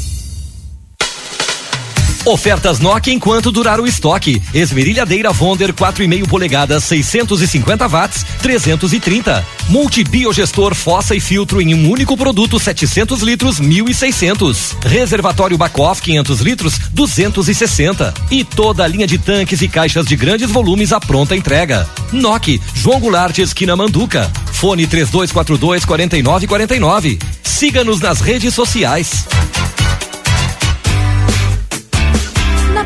Ofertas Nokia enquanto durar o estoque. Esmerilhadeira Vonder 4,5 polegadas, 650 watts, 330. Multibiogestor fossa e filtro em um único produto, 700 litros, 1.600. Reservatório Bacoff 500 litros, 260. E toda a linha de tanques e caixas de grandes volumes à pronta entrega. Nokia, João Goulart, esquina Manduca. Fone 3242 4949. Siga-nos nas redes sociais.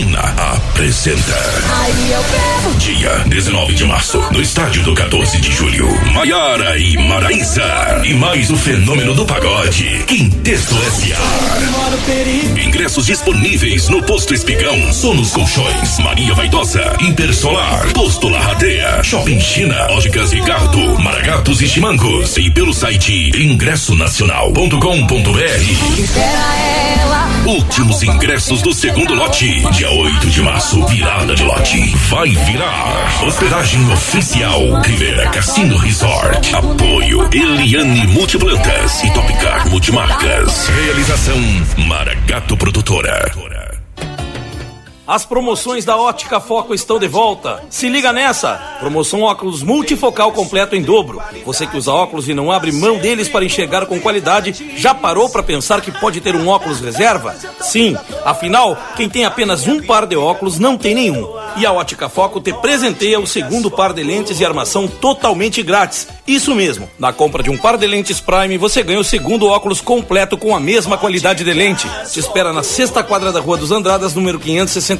China apresenta. Dia 19 de março, no estádio do 14 de julho. Maiara e Maraísa. E mais o fenômeno do pagode. Quinteto S.A. Ingressos disponíveis no Posto Espigão, Sonos Colchões, Maria Vaidosa, Intersolar, Posto Larradeia, Shopping China, Óticas Ricardo, Maragatos e Chimangos. E pelo site ingressonacional.com.br. Últimos ingressos do segundo lote Dia 8 de março, virada de lote. Vai virar. Hospedagem oficial. Rivera Cassino Resort. Apoio Eliane Multiplantas e Topcar Multimarcas. Realização Maragato Produtora. As promoções da Ótica Foco estão de volta. Se liga nessa! Promoção óculos multifocal completo em dobro. Você que usa óculos e não abre mão deles para enxergar com qualidade, já parou para pensar que pode ter um óculos reserva? Sim, afinal, quem tem apenas um par de óculos não tem nenhum. E a Ótica Foco te presenteia o segundo par de lentes e armação totalmente grátis. Isso mesmo, na compra de um par de lentes Prime, você ganha o segundo óculos completo com a mesma qualidade de lente. Te espera na sexta quadra da Rua dos Andradas, número 560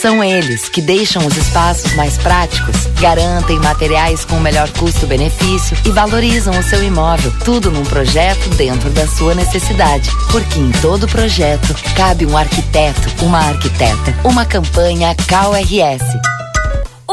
São eles que deixam os espaços mais práticos, garantem materiais com melhor custo-benefício e valorizam o seu imóvel. Tudo num projeto dentro da sua necessidade. Porque em todo projeto cabe um arquiteto, uma arquiteta. Uma campanha CalRS.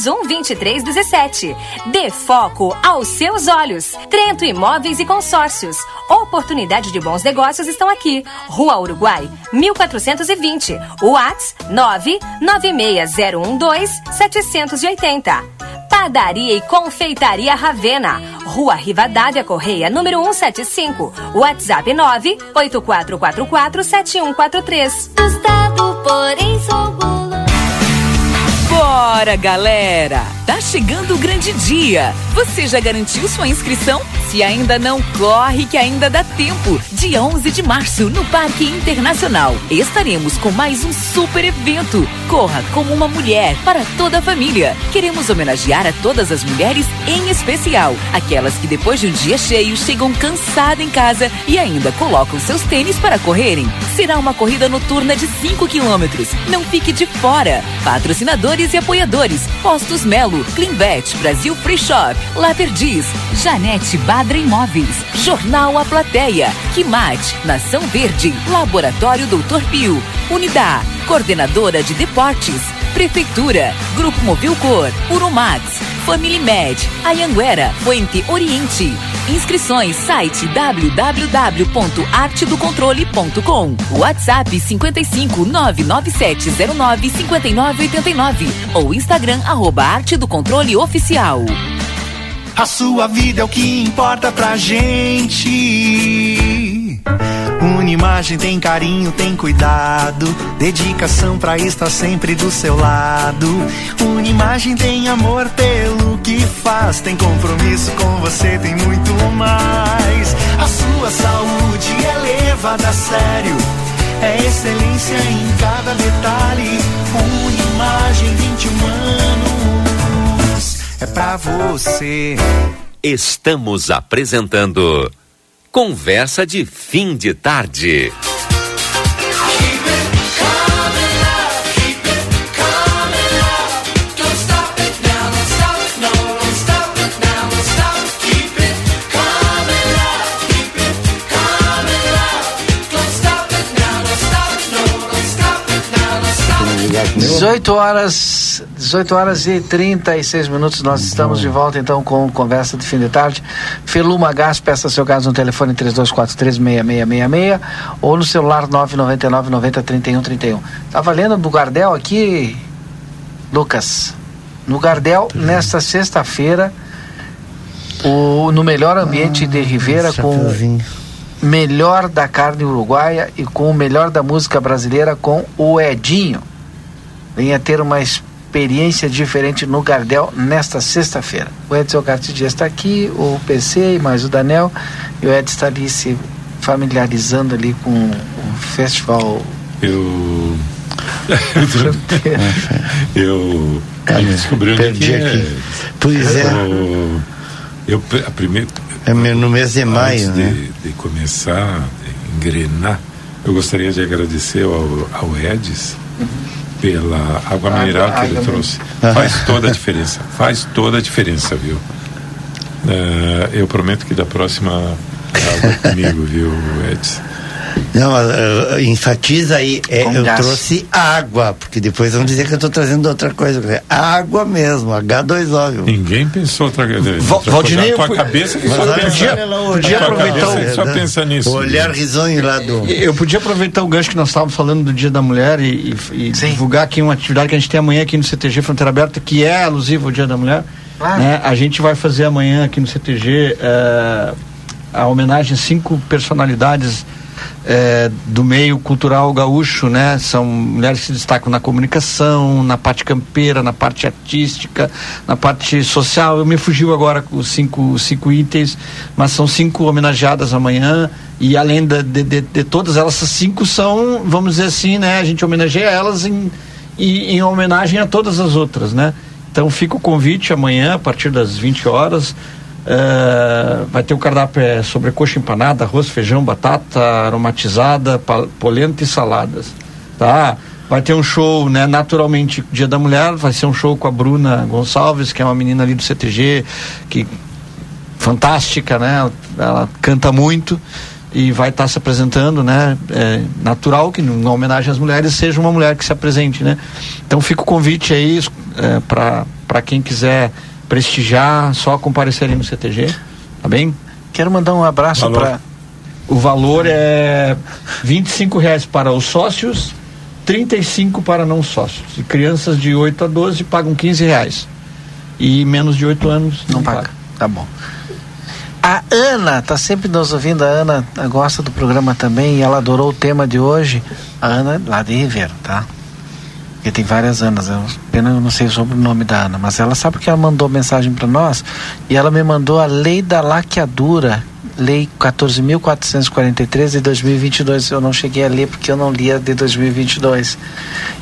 98421 2317. Dê foco aos seus olhos. Trento Imóveis e Consórcios. Oportunidade de bons negócios estão aqui. Rua Uruguai, 1420. WhatsApp 996012780. Padaria e Confeitaria Ravena. Rua Rivadavia Correia, número 175. WhatsApp 984447143. Gustavo, porém sou Bora, galera! Tá chegando o grande dia. Você já garantiu sua inscrição? Se ainda não, corre que ainda dá tempo. Dia 11 de março, no Parque Internacional, estaremos com mais um super evento. Corra como uma mulher para toda a família. Queremos homenagear a todas as mulheres, em especial aquelas que depois de um dia cheio chegam cansadas em casa e ainda colocam seus tênis para correrem. Será uma corrida noturna de 5 quilômetros. Não fique de fora. Patrocinadores e apoiadores: Postos Melo, Cleanvet, Brasil Free Shop, La Perdiz, Janete Badra Imóveis, Jornal A Plateia, Quimate, Nação Verde, Laboratório Doutor Pio, Unidade, Coordenadora de Deportes, Prefeitura, Grupo Movilcor, Urumax, Family Med, Ayanguera, Fuente Oriente. Inscrições site www.artedocontrole.com. WhatsApp 55 99709 5989 ou Instagram arroba Arte do Controle Oficial. A sua vida é o que importa pra gente. Unimagem tem carinho, tem cuidado, dedicação pra estar sempre do seu lado. Unimagem tem amor pelo que faz, tem compromisso com você, tem muito mais. A sua saúde é levada a sério, é excelência em cada detalhe. Unimagem 21 anos, é pra você. Estamos apresentando Conversa de fim de tarde. Dezoito horas, 18 horas e 36 minutos. Nós estamos de volta então com conversa de fim de tarde. Feluma Gás, peça seu gás no telefone 32436666 ou no celular 999 90 31 31. Tava lendo do Gardel aqui, Lucas. No Gardel, nesta sexta-feira, o, no melhor ambiente de Rivera com melhor da carne uruguaia e com o melhor da música brasileira com o Edinho. Venha ter uma experiência diferente no Gardel nesta sexta-feira. O Edson Cartidia está aqui, o PC e mais o Danel, e o Ed está ali se familiarizando ali com o festival. Eu. eu. descobri onde Perdi que aqui. é. Pois é. Eu, eu a primeira. É no mês de maio, antes né? de, de começar, de engrenar, eu gostaria de agradecer ao, ao Edis pela água mineral que ele trouxe. Faz toda a diferença. Faz toda a diferença, viu? Eh, eu prometo que da próxima água comigo, viu, Edis? Não, uh, enfatiza aí, é, Com eu gás. trouxe água, porque depois vão dizer que eu estou trazendo outra coisa. Água mesmo, H2O, viu? Ninguém pensou outra coisa. Val- Valdinei, a tua eu- cabeça que Mas só pensa, a podia aproveitar o- só pensa nisso. O olhar risonho lá do. Eu podia aproveitar o gancho que nós estávamos falando do Dia da Mulher e, e- e divulgar aqui uma atividade que a gente tem amanhã aqui no CTG Fronteira Aberta, que é alusiva ao Dia da Mulher. Claro. né? A gente vai fazer amanhã aqui no CTG eh, a homenagem a cinco personalidades eh, do meio cultural gaúcho, né? São mulheres que se destacam na comunicação, na parte campeira, na parte artística, na parte social. Eu me fugiu agora com cinco, cinco itens, mas são cinco homenageadas amanhã. E além de, de, de todas elas, cinco são, vamos dizer assim, né? A gente homenageia elas em, em, em homenagem a todas as outras, né? Então fica o convite amanhã, a partir das 20 horas. Eh, vai ter o cardápio é, sobre coxa empanada, arroz, feijão, batata aromatizada, polenta e saladas. Tá? Vai ter um show, né? Naturalmente, Dia da Mulher, vai ser um show com a Bruna Gonçalves, que é uma menina ali do CTG, que fantástica, né? Ela, canta muito e vai estar se apresentando, né? É natural que numa homenagem às mulheres seja uma mulher que se apresente, né? Então fica o convite aí é, para quem quiser prestigiar, só comparecer ali no CTG, tá bem? Quero mandar um abraço para O valor é 25 reais para os sócios, 35 para não sócios. E crianças de 8 a 12 pagam 15 reais. e menos de 8 anos não, não paga. paga. Tá bom. A Ana, tá sempre nos ouvindo, a Ana gosta do programa também e ela adorou o tema de hoje. A Ana, lá de Ribeiro, tá? Porque tem várias Anas, eu, pena eu não sei sobre o nome da Ana, mas ela sabe que ela mandou mensagem para nós e ela me mandou a lei da laqueadura, lei 14.443 de 2022. Eu não cheguei a ler porque eu não lia de 2022.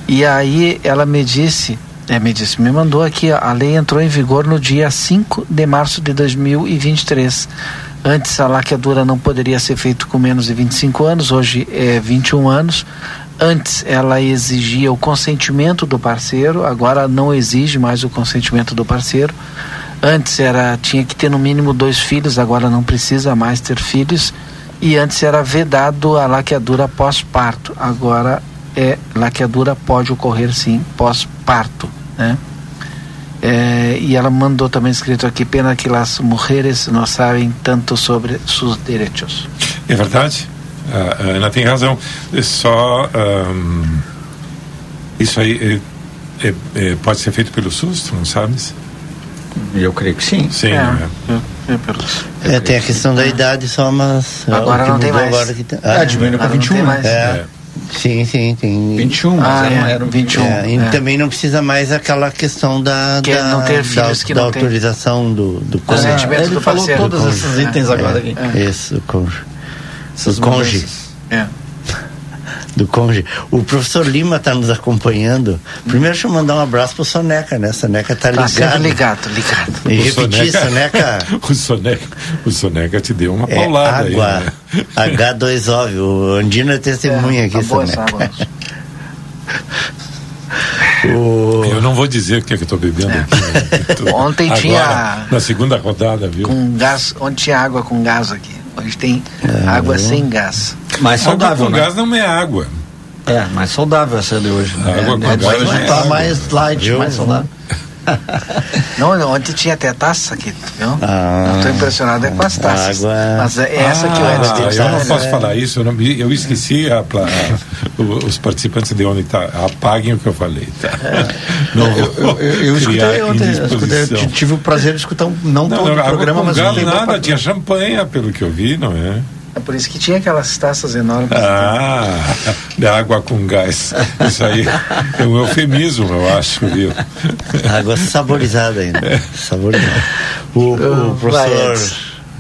E aí ela me disse é, me disse, me mandou aqui, a lei entrou em vigor no dia 5 de março de 2023. Antes a laqueadura não poderia ser feita com menos de 25 anos, hoje é 21 anos. Antes ela exigia o consentimento do parceiro, agora não exige mais o consentimento do parceiro. Antes era tinha que ter no mínimo dois filhos, agora não precisa mais ter filhos. E antes era vedado a laqueadura pós-parto, agora é laqueadura pode ocorrer sim pós-parto né? É, e ela mandou também escrito aqui pena que as mulheres não sabem tanto sobre seus direitos. É verdade. A Ana tem razão. É só um, isso aí é, é, é, pode ser feito pelo SUS, tu não sabes? Eu creio que sim. Sim. É, é, é tem a questão da idade só, mas agora não tem mais. Agora que tem, ah, é, diminuiu para 21. Mais. É. Sim, sim, tem. 21, mas ah, é, era 21. É, e é. também não precisa mais aquela questão da, que da, não ter filhos da, que da não autorização tem. do, do consentimento ele do falou todos esses itens agora aqui. Isso, o cônjuge. O cônjuge. É do Conge. O professor Lima está nos acompanhando. Primeiro, deixa eu mandar um abraço pro Soneca, né? Soneca tá ligado. Tá ligado, ligado. E o repetir, Soneca. o, Soneca o Soneca te deu uma é paulada água, aí. Né? H2O, o Andina é testemunha é, aqui, tá Soneca. O... Eu não vou dizer o que é que eu estou bebendo é. aqui. Né? Ontem Agora, tinha. Na segunda rodada, viu? Com gás, ontem tinha água com gás aqui. Hoje tem é. água sem gás. Mais saudável. Água com né? gás não é água. É, mais saudável essa de hoje. A água é, com é, gás é, tá mais light, mais saudável. Não, ontem tinha até taça aqui, viu? Ah, eu tô impressionado é com as taças. Água... Mas é essa ah, que eu era ah, Eu não posso é... falar isso, eu, não, eu esqueci a, a, os participantes de ontem, tá, apaguem o que eu falei. Tá? É. Não, eu, eu, eu escutei ontem, escutei, tive o prazer de escutar um, não, não todo o programa, mas galo, nada, tinha champanhe, pelo que eu vi, não é? É por isso que tinha aquelas taças enormes. Ah, da água com gás. Isso aí é um eufemismo, eu acho, viu? Água saborizada ainda. É. Saborizada. O, o professor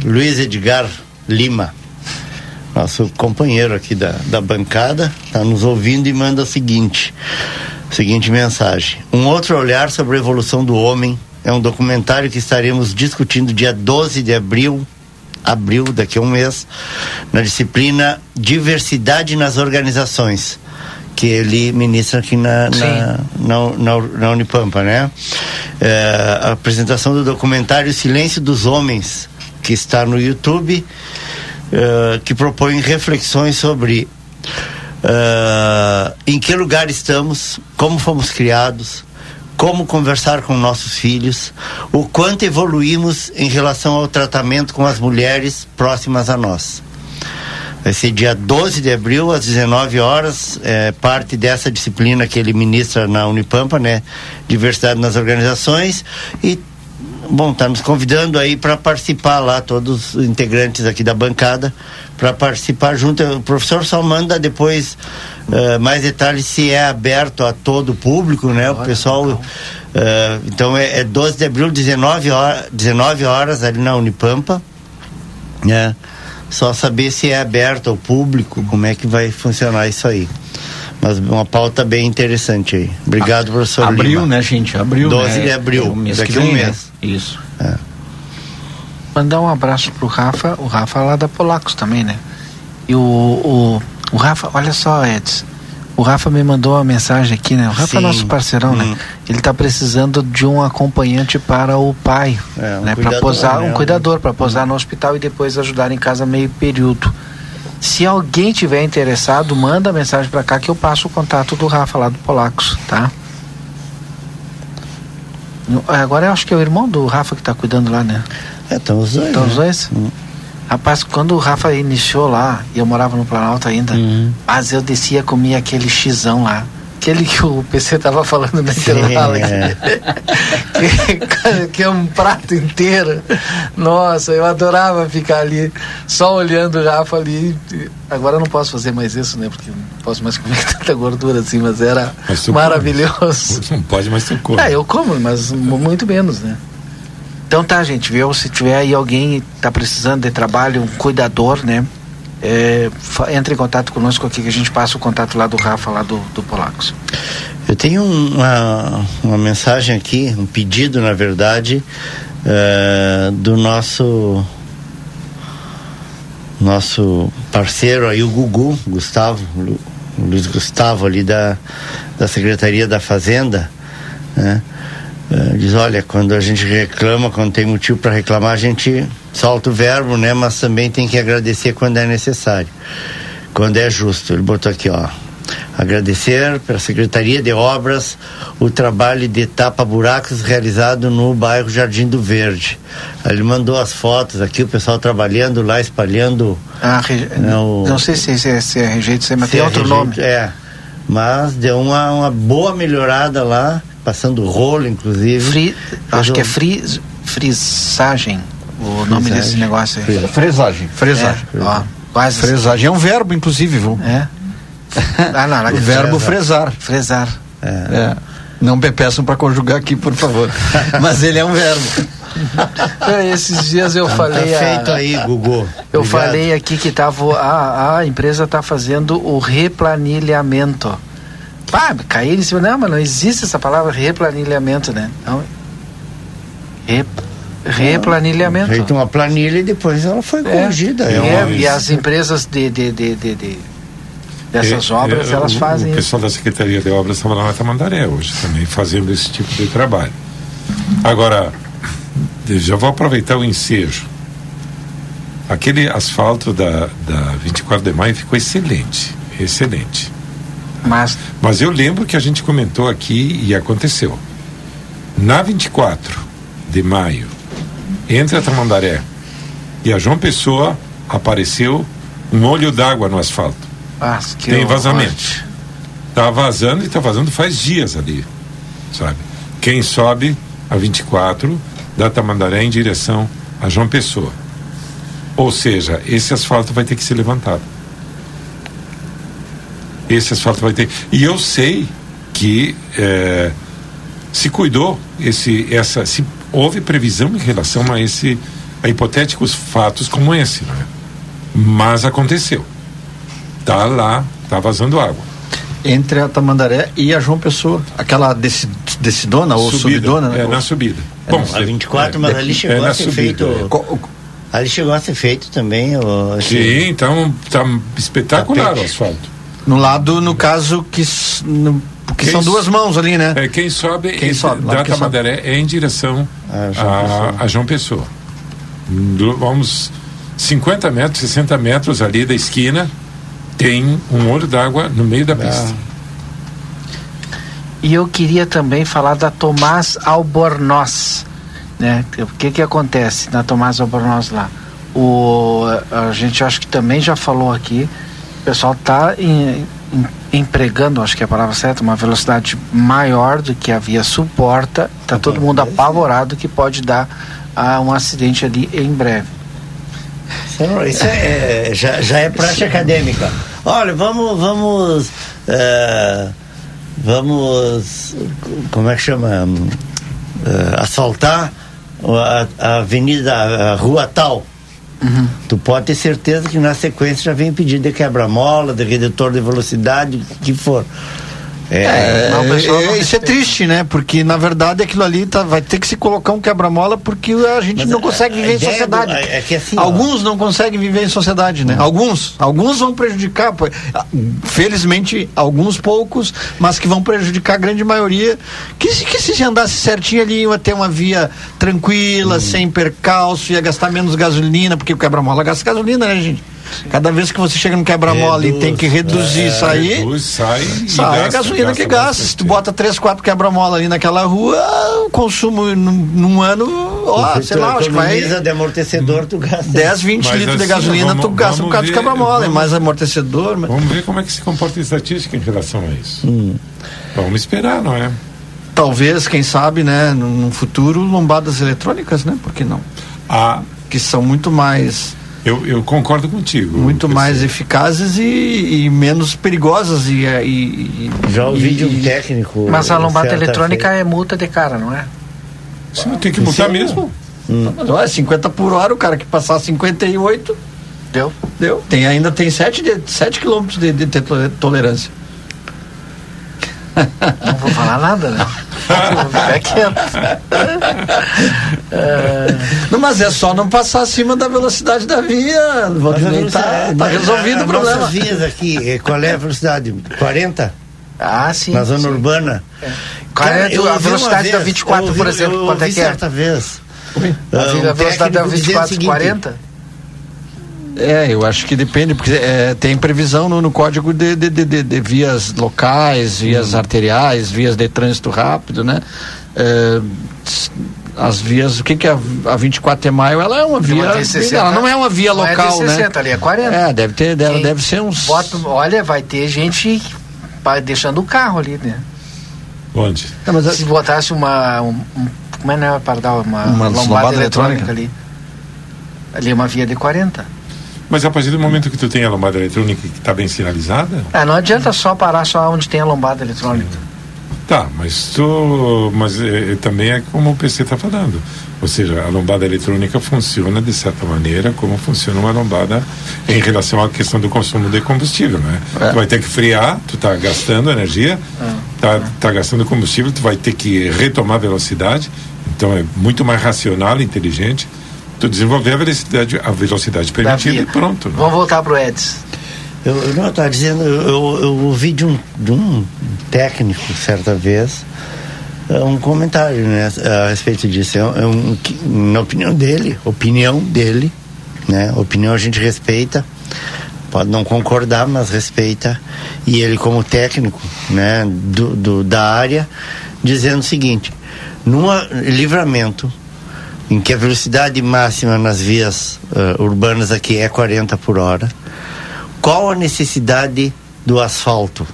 Luiz Edgar Lima, nosso companheiro aqui da, da bancada, está nos ouvindo e manda o seguinte, seguinte mensagem. Um outro olhar sobre a evolução do homem é um documentário que estaremos discutindo dia 12 de abril abril, daqui a um mês, na disciplina Diversidade nas Organizações, que ele ministra aqui na, na, na, na, na Unipampa, né? É, a apresentação do documentário Silêncio dos Homens, que está no YouTube, é, que propõe reflexões sobre Uh, em que lugar estamos, como fomos criados, como conversar com nossos filhos, o quanto evoluímos em relação ao tratamento com as mulheres próximas a nós. Vai ser dia 12 de abril, às 19 horas, é, parte dessa disciplina que ele ministra na Unipampa, né? Diversidade nas organizações. E, bom, está nos convidando aí para participar lá, todos os integrantes aqui da bancada, para participar junto. O professor só manda depois Uh, mais detalhes se é aberto a todo o público, né? Olha, o pessoal. Uh, então é, é 12 de abril, 19 horas, 19 horas ali na Unipampa. Né? Só saber se é aberto ao público, como é que vai funcionar isso aí. Mas uma pauta bem interessante aí. Obrigado, professor. Abril, Lima. né, gente? Abril. 12 né? de abril. É daqui a um mês. Né? Isso. É. Mandar um abraço pro Rafa, o Rafa lá da Polacos também, né? E o, o o Rafa, olha só, Edson. O Rafa me mandou uma mensagem aqui, né? O Rafa é Sim. é nosso parceirão, né? hum. né? Ele está precisando de um acompanhante para o pai, é, um né? Para posar, né? um cuidador para posar no hospital e depois ajudar em casa meio período. Se alguém tiver interessado, manda mensagem para cá que eu passo o contato do Rafa lá do Polacos, tá? Agora eu acho que é o irmão do Rafa que está cuidando lá, né? É, estão os dois. Estão os né? dois? Hum. Rapaz, quando o Rafa iniciou lá, e eu morava no Planalto ainda, uhum. mas eu descia comia aquele xizão lá, aquele que o PC tava falando na intervalo é. que, que, é um prato inteiro. Nossa, eu adorava ficar ali só olhando o Rafa ali. Agora eu não posso fazer mais isso, né? Porque não posso mais comer tanta gordura assim, mas era mas maravilhoso. Come. Não pode, mas tu come. É, eu como, mas muito menos, né? Então tá, gente, viu? Se tiver aí alguém tá precisando de trabalho, um cuidador, né? É, entre em contato conosco aqui que a gente passa o contato lá do Rafa, lá do, do Polacos. Eu tenho uma, uma mensagem aqui, um pedido, na verdade, uh, do nosso nosso parceiro aí, o Gugu, Gustavo, Luiz Gustavo ali da, da Secretaria da Fazenda, né? Uh, diz, olha, quando a gente reclama, quando tem motivo para reclamar, a gente solta o verbo, né? Mas também tem que agradecer quando é necessário, quando é justo. Ele botou aqui, ó. Agradecer para a Secretaria de Obras o trabalho de tapa-buracos realizado no bairro Jardim do Verde. Ele mandou as fotos aqui, o pessoal trabalhando lá, espalhando. Ah, né, o... Não sei se, se, se é rejeito, se, mas tem é outro nome. É, mas deu uma, uma boa melhorada lá passando rolo, inclusive. Fri, acho que é fri, frisagem, o nome desse negócio aí. Fresagem. Fresagem. É, ó, quase fresagem é um verbo, inclusive, viu? É. Ah, não, não, o verbo fresar. Fresar. É. é. Não me peçam para conjugar aqui, por favor. Mas ele é um verbo. É, esses dias eu tá falei. Tá feito a, aí, Gugu. Eu Obrigado. falei aqui que tava, a, a empresa está fazendo o replanilhamento pá, cair em cima. Não, mas não existe essa palavra replanilhamento, né? Não. Rep, replanilhamento. Feito uma planilha e depois ela foi é, corrigida. É, é uma... E as empresas de, de, de, de, de dessas é, obras, é, elas o, fazem. O pessoal da Secretaria de Obras estava lá na Tamandaré hoje também fazendo esse tipo de trabalho. Agora, já vou aproveitar o ensejo. Aquele asfalto da, da 24 de maio ficou excelente. Excelente. Mas... Mas eu lembro que a gente comentou aqui e aconteceu. Na 24 de maio, entre a Tamandaré e a João Pessoa, apareceu um olho d'água no asfalto. Ah, Tem vazamento. Tá vazando e tá vazando faz dias ali, sabe? Quem sobe a 24 da Tamandaré em direção a João Pessoa. Ou seja, esse asfalto vai ter que ser levantado esse asfalto vai ter. E eu sei que é, se cuidou esse, essa, se houve previsão em relação a esse, a hipotéticos fatos como esse, né? mas aconteceu. Tá lá, tá vazando água. Entre a Tamandaré e a João Pessoa, aquela desse, decidona ou subida, subidona, né? É, na subida. É, Bom, a 24, é, mas ali chegou é a ser subida, feito. É. Ali chegou a ser feito também. O, Sim, então tá espetacular o asfalto. No lado, no caso, que, no, que são duas mãos ali, né? É, quem sobe, quem sobe da Tamandaré é em direção ah, a, a, João Pessoa. Do, vamos 50 metros, 60 metros ali da esquina, tem um olho d'água no meio da ah. pista. E eu queria também falar da Tomás Albornoz. Né? O que que acontece na Tomás Albornoz lá? O, a gente acho que também já falou aqui pessoal está empregando, acho que é a palavra certa, uma velocidade maior do que a via suporta. Está todo mundo apavorado que pode dar uh, um acidente ali em breve. Isso é, é, já, já é prática acadêmica. Olha, vamos, vamos, uh, vamos, como é que chama, uh, asfaltar a, a avenida, a rua tal Uhum. Tu pode ter certeza que na sequência já vem pedido de quebra-mola, de redutor de velocidade, o que for. É, é, é isso é triste, né? Porque na verdade aquilo ali tá, vai ter que se colocar um quebra-mola porque a gente Mas não a, consegue viver em sociedade. Do, é, é assim, alguns ó, não conseguem viver em sociedade, né? Alguns, alguns vão prejudicar, felizmente alguns poucos, mas que vão prejudicar a grande maioria. Que, que se andasse certinho ali ia ter uma via tranquila, uhum. sem percalço, ia gastar menos gasolina, porque o quebra-mola gasta gasolina, né, gente? Cada vez que você chega no quebra-mola e tem que reduzir é, isso aí, reduz, sai, sai a gasolina que gasta. Se tu bota três, quatro quebra-mola ali naquela rua, o consumo num, num ano, ó, sei lá, acho que vai. de amortecedor, tu gasta. 10, 20 Mas litros assim, de gasolina, vamos, tu gasta por causa do quebra-mola, é mais amortecedor. Mas... Vamos ver como é que se comporta a estatística em relação a isso. Hum. Vamos esperar, não é? Talvez, quem sabe, né, no, no futuro, lombadas eletrônicas, né? Por que não? Ah. Que são muito mais eu, eu concordo contigo. Muito mais eficazes e, e, menos perigosas. E, e, Já ouvi de um técnico. Mas a lombada eletrônica é multa de cara, não é? Sim, tem que multar mesmo. Hum. Não, é 50 por hora, o cara que passar 58. Deu. Deu. Tem, ainda tem 7, de, 7 quilômetros de, de, de tolerância. Não vou falar nada, né? Fica quieto. Não, mas é só não passar acima da velocidade da via. Valdinei, tá, tá resolvido o problema. Nossas vias aqui, eh, qual é a velocidade? 40? Ah, sim. Na zona sim. urbana. É. Qual é a velocidade da 24, ouvi, por exemplo? Quanto é que é? certa vez. A, a velocidade da 24, 40? É, eu acho que depende, porque é, tem previsão no, no código de, de, de, de, vias locais, vias hum. arteriais, vias de trânsito rápido, né? É, as vias, o que, que é a, a 24 de maio? Ela é uma via. 60, ela não é uma via não local, é de 60, né? ali é 40. É, deve ter, deve, deve ser uns. Bota, olha, vai ter gente deixando o carro ali, né? Onde? Não, Se botasse uma. Um, um, como é né, para dar uma, uma lombada, lombada eletrônica, eletrônica ali. Ali é uma via de 40. Mas a partir do momento que tu tem a lombada eletrônica que está bem sinalizada? É, não adianta só parar só onde tem a lombada eletrônica. Tá, mas tu, mas é, é também é como o PC está falando. Ou seja, a lombada eletrônica funciona de certa maneira como funciona uma lombada em relação à questão do consumo de combustível, né? É. Tu vai ter que frear, tu está gastando energia, está é. tá gastando combustível, tu vai ter que retomar velocidade. Então é muito mais racional, inteligente tu desenvolver a velocidade, a velocidade permitida e pronto. Né? Vamos voltar para o Edson. Eu, eu não estava dizendo, eu, eu ouvi de um, de um técnico certa vez é, um comentário né, a respeito disso. É um, na opinião dele, opinião dele, né? Opinião a gente respeita, pode não concordar, mas respeita. E ele como técnico, né, do, do da área, dizendo o seguinte: num livramento em que a velocidade máxima nas vias uh, urbanas aqui é 40 por hora, qual a necessidade do asfalto?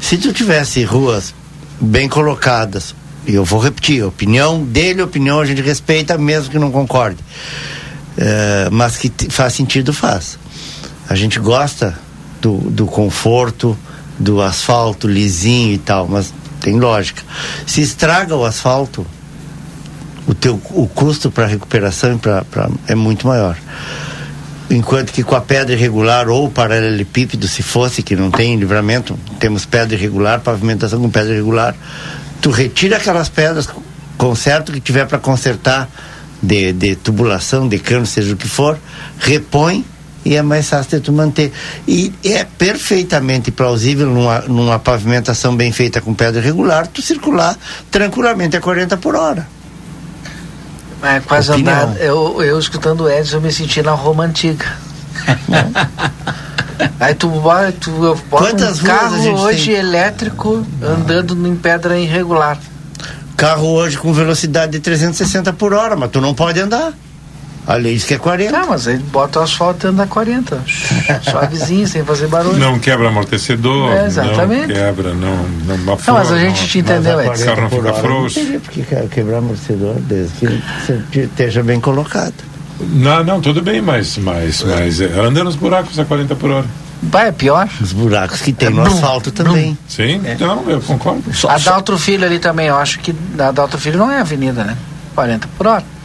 Se tu tivesse ruas bem colocadas, e eu vou repetir, opinião dele, opinião a gente respeita, mesmo que não concorde, uh, mas que faz sentido, faz. A gente gosta do, do conforto, do asfalto lisinho e tal, mas tem lógica. Se estraga o asfalto, o teu o custo para recuperação pra, pra, é muito maior. Enquanto que com a pedra irregular ou paralelepípedo, se fosse, que não tem livramento, temos pedra irregular, pavimentação com pedra irregular, tu retira aquelas pedras, conserta o que tiver para consertar de, de tubulação, de cano, seja o que for, repõe e é mais fácil de tu manter. E é perfeitamente plausível numa, numa pavimentação bem feita com pedra irregular, tu circular tranquilamente a 40 por hora. É, quase andar. Eu, eu escutando o Edson, eu me senti na Roma antiga. Aí tu, tu bota Quantas um carro hoje tem? elétrico andando em pedra irregular. Carro hoje com velocidade de 360 por hora, mas tu não pode andar. A lei diz que é 40. Tá, mas aí bota o asfalto e anda 40. Suavezinho, sem fazer barulho. Não quebra amortecedor. É, exatamente. Não quebra, não. Não, não, não mas a gente te entendeu, Edson. O carro não fica frouxo. Não porque quebrar amortecedor desde que esteja bem colocado. Não, não, tudo bem, mas, mas, mas é, anda nos buracos a 40 por hora. Vai, é pior. Os buracos que tem é no brum, asfalto também. Sim, é. então eu concordo. a Daltro Filho ali também, eu acho que a Daltro Filho não é avenida, né? 40 por hora.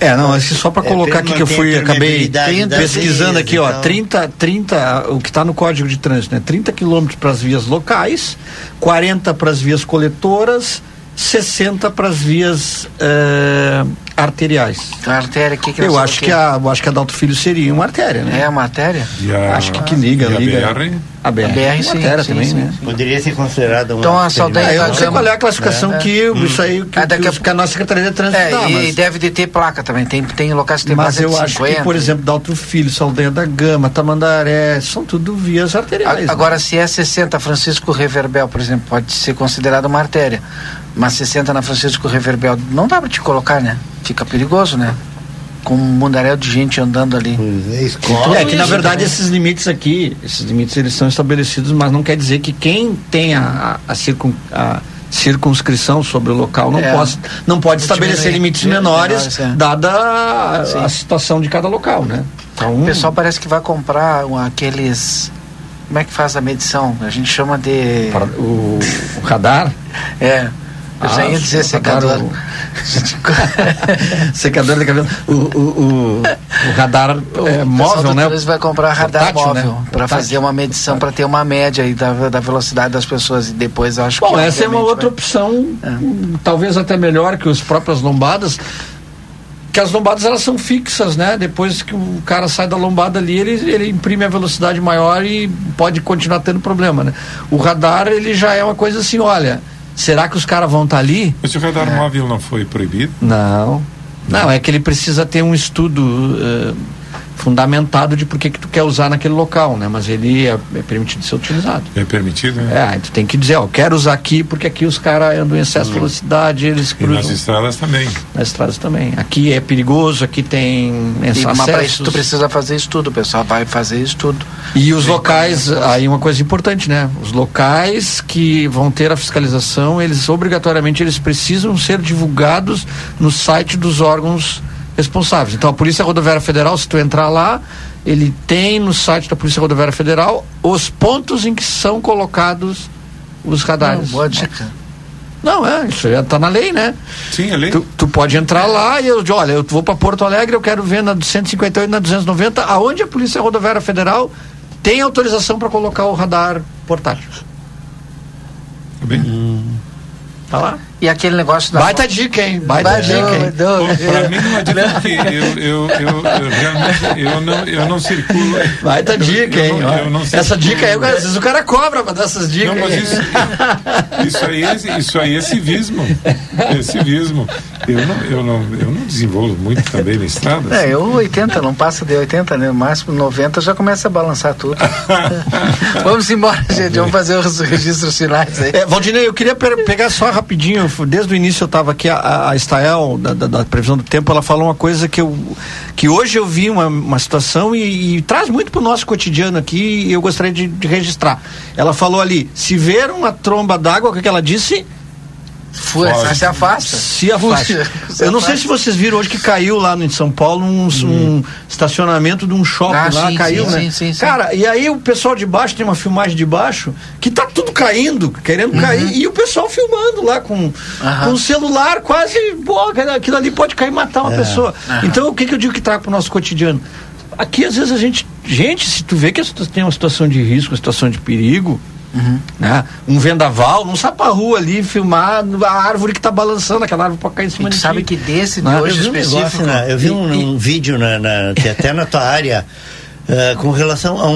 É, não, acho só para é, colocar aqui que eu fui, acabei pesquisando aqui, ó, então. 30, 30, o que está no Código de Trânsito, né? 30 quilômetros para as vias locais, 40 para as vias coletoras, 60 para as vias uh, arteriais. A artéria, que, que eu acho que, a, eu acho que a Dalto Filho seria uma artéria, né? É uma artéria? A, acho que, que liga, e liga. A BR? A BR, a BR é sim, uma artéria sim, também, sim, né? Poderia ser considerada uma. Então a saldanha É, eu da não sei gama. qual é a classificação É. que Hum. isso aí que, É, daqui que, a- que a nossa Secretaria de Trânsito É, dá, e mas, deve de ter placa também. Tem, tem locais que tem mas placa eu de acho 50. que, por exemplo, Daltro Filho, Saldanha da Gama, Tamandaré, são tudo vias arteriais. A- Agora, se é 60 Francisco Reverbel, por exemplo, pode ser considerada uma artéria. Mas 60 na Francisco Reverbel, não dá pra te colocar, né? Fica perigoso, né? Com um mundaréu de gente andando ali. escola. É que na verdade também. esses limites aqui, esses limites eles são estabelecidos, mas não quer dizer que quem tem a, a, circun, a circunscrição sobre o local não, É. possa, não pode estabelecer limites Menores, menores, é. dada a, a situação de cada local, né? Então, O pessoal parece que vai comprar um, aqueles. Como é que faz a medição? A gente chama de. para- o, o radar. É. Eu já ia dizer o secador. secador de cabelo. O, o, o, o radar é, O móvel, né? trânsito vai comprar radar Portátil, móvel né? para fazer uma medição, para ter uma média aí da, da velocidade das pessoas e depois acho Bom, que essa é uma outra vai- opção, É. talvez até melhor que as próprias lombadas, que as lombadas elas são fixas, né? Depois que o cara sai da lombada ali, ele, ele imprime a velocidade maior e pode continuar tendo problema, né? O radar, ele já é uma coisa assim, olha, será que os caras vão estar ali? Mas o radar É. móvel não foi proibido? Não. Não, é que ele precisa ter um estudo eh, fundamentado de por que que tu quer usar naquele local, né? Mas ele é, é permitido ser utilizado. É permitido, né? É, aí tu tem que dizer, ó, quero usar aqui porque aqui os caras andam em excesso de velocidade, eles E nas cruzam estradas também. nas estradas também. Aqui é perigoso, aqui tem E, mas para isso tu precisa fazer estudo, o pessoal vai fazer estudo. E os locais, aí uma coisa importante, né? Os locais que vão ter a fiscalização, eles obrigatoriamente eles precisam ser divulgados no site dos órgãos responsáveis. Então a Polícia Rodoviária Federal, se tu entrar lá, ele tem no site da Polícia Rodoviária Federal os pontos em que são colocados os radares. Não, boa dica. Não, é, isso já tá na lei, né? Sim, é lei. Tu, tu pode entrar lá e eu digo, olha, eu vou para Porto Alegre, eu quero ver na 158 na 290, aonde a Polícia Rodoviária Federal tem autorização para colocar o radar portátil. Tá bem? Tá lá? E aquele negócio da. Baita dica, hein? Baita Vai, dica, hein? pra mim não adianta porque eu, eu, eu, eu realmente eu não, eu não circulo. Baita dica, eu hein? Essa dica aí, às vezes o cara cobra pra dar essas dicas. Não, mas isso, isso, aí, é- isso aí é civismo. É civismo. Eu não, eu, não, eu não desenvolvo muito também na estrada. É, eu 80, não passa de 80, né? No máximo 90 já começa a balançar tudo. Vamos embora, gente. Vamos fazer os registros finais aí. É, Valdinei, eu queria pe- pegar só rapidinho, desde o início eu estava aqui, a, a Estael, da, da- da previsão do tempo, ela falou uma coisa que eu que hoje eu vi uma, uma situação e, e traz muito para o nosso cotidiano aqui e eu gostaria de, de registrar. Ela falou ali, se ver uma tromba d'água, o que, que ela disse? Fui, se afasta. Se afasta. Eu não sei se vocês viram hoje que caiu lá no, em São Paulo um, um estacionamento de um shopping Ah, lá, sim, caiu, sim, né? sim, sim, sim. Cara, e aí o pessoal de baixo, tem uma filmagem de baixo, que tá tudo caindo, querendo cair, e o pessoal filmando lá com, com o celular, quase, pô, aquilo ali pode cair e matar uma É. pessoa. Aham. Então, o que, que eu digo que traga pro nosso cotidiano? Aqui, às vezes, a gente. Gente, se tu vê que tem uma situação de risco, uma situação de perigo, né? Um vendaval, pra rua ali filmar a árvore que tá balançando, aquela árvore pode cair em cima de sabe que desse de Né? hoje eu vi um negócio, né? eu vi um, um vídeo na, na- que até na tua área eh, com relação a um,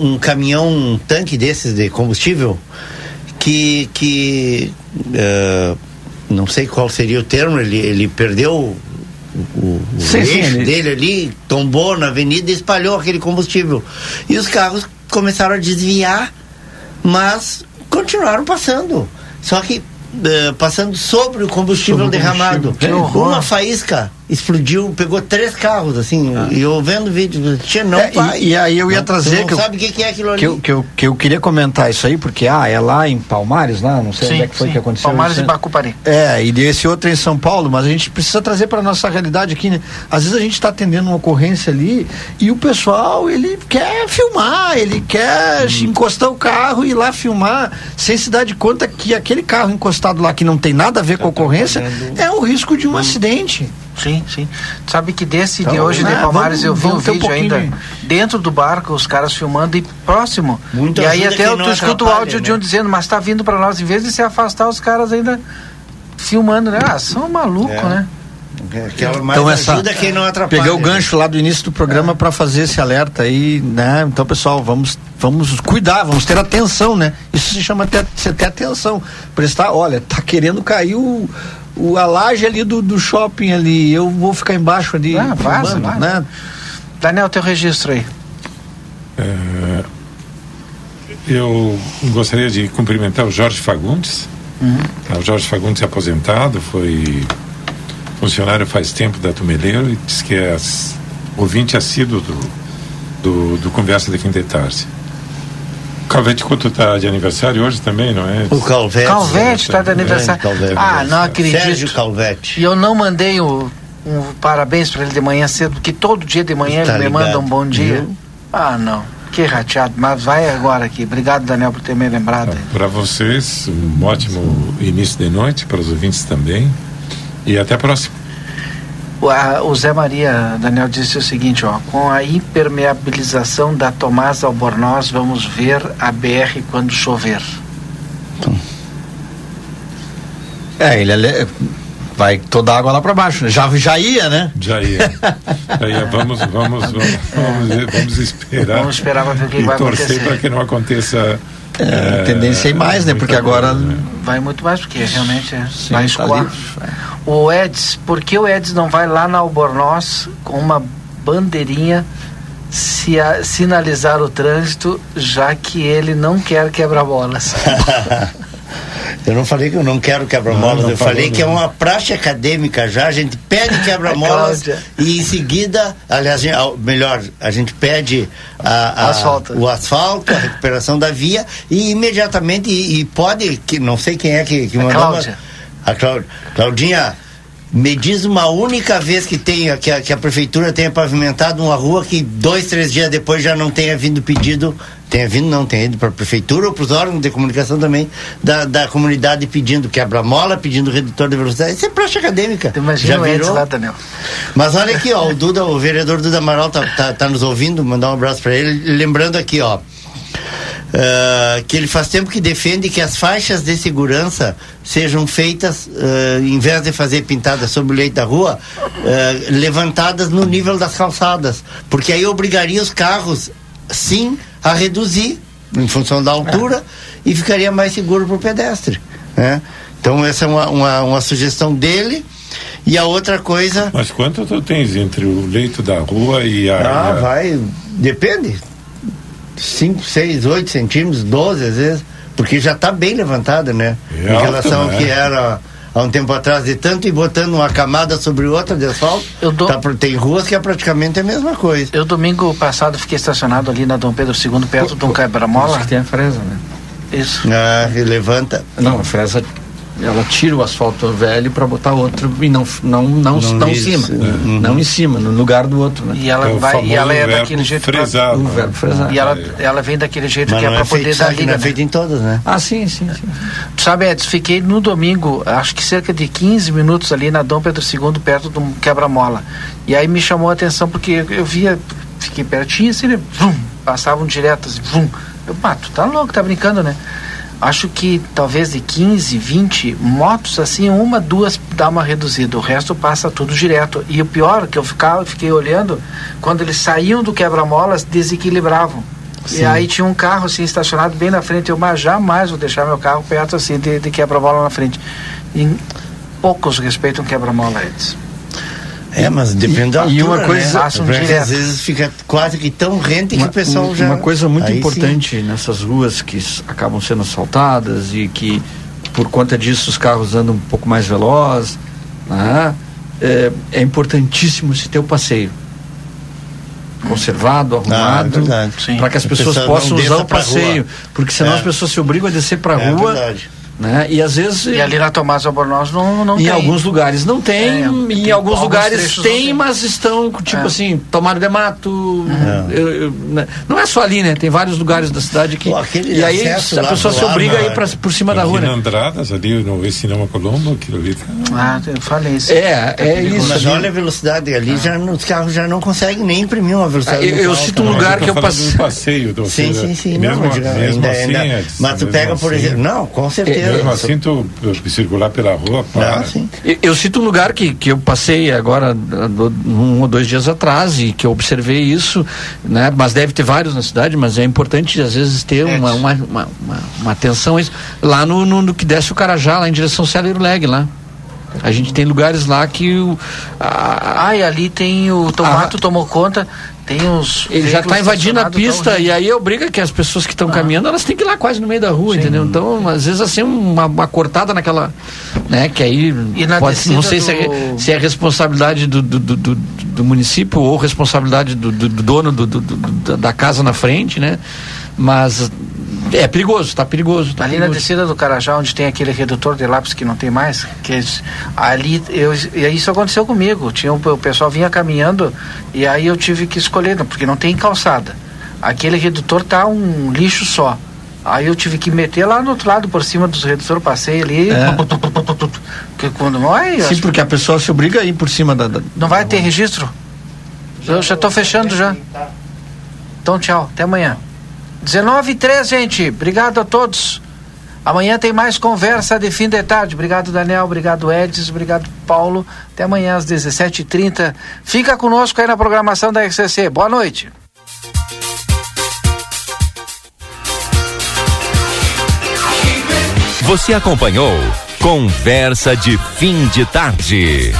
um- um caminhão, um tanque desses de combustível que, que eh, não sei qual seria o termo, ele, ele perdeu o, o- Sim, sim, eixo ele- dele ali, tombou na avenida e espalhou aquele combustível. E os carros começaram a desviar, mas continuaram passando. Só que eh, passando sobre o combustível Sobre o derramado. combustível. Uma faísca explodiu, pegou três carros, assim, e eu vendo o vídeo, tia, não É, e- vai. e, aí eu ia Não, trazer não que eu- sabe o que, que é aquilo ali. Que eu, que, eu, que eu queria comentar isso aí, porque ah, é lá em Palmares, lá, não sei Sim, onde é que foi sim. que aconteceu. Palmares isso, e né? Bacupari. É, e desse outro em São Paulo, mas a gente precisa trazer para nossa realidade aqui, né? Às vezes a gente está atendendo uma ocorrência ali e o pessoal, ele quer filmar, ele quer encostar o carro e ir lá filmar, sem se dar de conta que aquele carro encostado lá que não tem nada a ver com a ocorrência é o risco de um acidente. Sim, sim. Sabe que desse de Então, hoje de né, Palmares vamos- eu vi um um vídeo pouquinho ainda dentro do barco, os caras filmando e próximo. Muito e aí até tu escuta o áudio de né? um dizendo, mas tá vindo para nós, em vez de se afastar, os caras ainda filmando, né? Ah, são malucos, É. né? É, aquela mais então, essa, ajuda quem não atrapalha. Peguei o gancho lá do início do programa é. para fazer esse alerta aí, né? Então, pessoal, vamos, vamos cuidar, vamos ter atenção, né? Isso se chama ter, ter atenção. Prestar, olha, tá querendo cair o, o, a laje ali do, do shopping ali, eu vou ficar embaixo ali. Ah, vaza, né? Daniel, teu registro aí. É, eu gostaria de cumprimentar o Jorge Fagundes. Uhum. O Jorge Fagundes é aposentado, foi funcionário faz tempo da Tumeleiro e diz que é ouvinte assíduo do, do, do Conversa de Quinta e Tarde. O Calvete Couto está de aniversário hoje também, não é? O Calvete. Calvete está de aniversário. É, ah, não acredito. Sérgio Calvete. E eu não mandei o, um parabéns para ele de manhã cedo, porque todo dia de manhã tá ele ligado. me manda um bom dia. Viu? Ah, não. Que rateado, mas vai agora aqui. Obrigado, Daniel, por ter me lembrado. Tá, para vocês, um ótimo início de noite, para os ouvintes também. E até a próxima. O, a, o Zé Maria, Daniel, disse o seguinte, ó, com a impermeabilização da Tomás Albornoz, vamos ver a BR quando chover. É, ele vai toda a água lá para baixo, né? Já, já ia, né? Já ia. Já ia. Vamos, vamos, vamos, vamos, vamos esperar. Vamos esperar para ver o que vai acontecer. torcer para que não aconteça é, a tendência é ir mais, né? Porque agora. Né? Vai muito mais, porque realmente é Sim, vai escoar. Tá o Eds, por que o Eds não vai lá na Albornoz com uma bandeirinha se a, sinalizar o trânsito, já que ele não quer quebra-bolas? Eu não falei que eu não quero quebra-molas, eu falei que é uma praxe acadêmica já, a gente pede quebra-molas e em seguida, aliás, melhor, a gente pede a, a, asfalto. o asfalto, a recuperação da via e imediatamente, e, e pode, que não sei quem é que, que mandou, a Cláudia. A Cláudia, Claudinha, me diz uma única vez que tenha que a, que a prefeitura tenha pavimentado uma rua que dois, três dias depois já não tenha vindo pedido, tenha vindo, não, tenha ido para a prefeitura ou para os órgãos de comunicação também da, da comunidade pedindo quebra-mola, pedindo redutor de velocidade. Isso é praxe acadêmica. Imagina já virou. Lá, Daniel. Mas olha aqui, ó, o Duda, o vereador Duda Amaral tá, tá, tá nos ouvindo, mandar um abraço para ele, lembrando aqui, ó. Uh, que ele faz tempo que defende que as faixas de segurança sejam feitas, uh, em vez de fazer pintadas sobre o leito da rua, uh, levantadas no nível das calçadas, porque aí obrigaria os carros, sim, a reduzir em função da altura é. e ficaria mais seguro para o pedestre. Né? Então essa é uma, uma, uma sugestão dele. E a outra coisa. Mas quanto tu tens entre o leito da rua e a. Ah, vai. Depende 5, 6, 8 centímetros, 12 às vezes, porque já está bem levantada, né? É em relação alto, ao que né? era há um tempo atrás, de tanto e botando uma camada sobre outra de asfalto. Do... Tá, tem ruas que é praticamente a mesma coisa. Eu domingo passado fiquei estacionado ali na Dom Pedro II, perto de um quebra-mola. que tem a fresa, né? Isso. Ah, e levanta. Não, a fresa ela tira o asfalto velho para botar outro e não não não, não, não em cima, uhum. não em cima, no lugar do outro, né? E ela é vai e ela é daquele jeito fresado, pra, o verbo fresado. E ela ela vem daquele jeito Mas que é para é poder dar liga. Não é feito né? em todas, né? Ah, sim, sim, sim. Tu sabe, Edson, fiquei no domingo, acho que cerca de 15 minutos ali na Dom Pedro II, perto de um quebra-mola. E aí me chamou a atenção porque eu via, fiquei pertinho assim, né? vum, passavam direto assim, vum. Eu, tu tá louco, tá brincando, né? Acho que talvez de 15, 20 motos, assim, uma, duas dá uma reduzida, o resto passa tudo direto. E o pior, que eu ficava, fiquei olhando, quando eles saíam do quebra-molas, desequilibravam. Sim. E aí tinha um carro assim estacionado bem na frente. Eu, mas jamais vou deixar meu carro perto assim de, de quebra-mola na frente. E poucos respeitam quebra-mola eles. É, mas depende da altura, e uma coisa, né? às vezes fica quase que tão rente uma, que o pessoal um, já... Uma coisa muito Aí importante sim. nessas ruas que acabam sendo asfaltadas e que por conta disso os carros andam um pouco mais velozes, né? é, é importantíssimo se ter o passeio conservado, arrumado, ah, é para que as pessoas possam usar o passeio, porque senão é. as pessoas se obrigam a descer para a é rua verdade né? E às vezes. E ali na Tomás Albornoz não, não em tem. Em alguns lugares não tem, é, em alguns lugares tem, mas estão, tipo é. assim, tomaram de mato. Uhum. Eu, eu, né? Não é só ali, né? Tem vários lugares da cidade que. Pô, e aí a pessoa se obriga a ir pra, por cima da rua. Né? Andradas, ali no Cinema Colombo, aquilo ali. Tá... Ah, eu falei isso. É, é isso. Mas olha a velocidade ali, ah. já, os carros já não conseguem nem imprimir uma velocidade. eu, eu cito um lugar que eu passei. passeio, Sim, sim, sim. Mesmo, mesmo assim, mas tu pega, por exemplo. Não, com certeza Mesmo assim, tu circular pela rua, para. Ah, sim. Eu, eu cito um lugar que, que eu passei agora, um ou dois dias atrás, e que eu observei isso, né? Mas deve ter vários na cidade, mas é importante às vezes ter uma, uma, uma, uma, uma atenção a isso. Lá no, no, no, que desce o Carajá, lá em direção ao Célero Leg, lá. A gente tem lugares lá que o. A, ah, e ali tem o Tomato a, tomou conta tem uns. Ele já está invadindo a pista e aí obriga que as pessoas que estão ah. caminhando elas têm que ir lá quase no meio da rua, Sim. entendeu? Então, às vezes assim, uma, uma, cortada naquela. né? Que aí. pode, não sei do... se, é, se é responsabilidade do, do, do, do município ou responsabilidade do, do dono da casa na frente, né? Mas é perigoso, tá perigoso. Tá ali perigoso. na descida do Carajá, onde tem aquele redutor de lápis que não tem mais, que ali eu, isso aconteceu comigo. Tinha o pessoal vinha caminhando e aí eu tive que escolher, porque não tem calçada. Aquele redutor tá um lixo só. Aí eu tive que meter lá no outro lado por cima dos redutores, passei ali. É. Que quando vai. Sim, porque a pessoa se obriga a ir por cima da. da não vai ter registro? Eu já estou fechando já. Então tchau, até amanhã. 19 e 3, gente. Obrigado a todos. Amanhã tem mais conversa de fim de tarde. Obrigado, Daniel. Obrigado, Edson. Obrigado, Paulo. Até amanhã às 17h30. Fica conosco aí na programação da RCC. Boa noite. Você acompanhou Conversa de Fim de Tarde.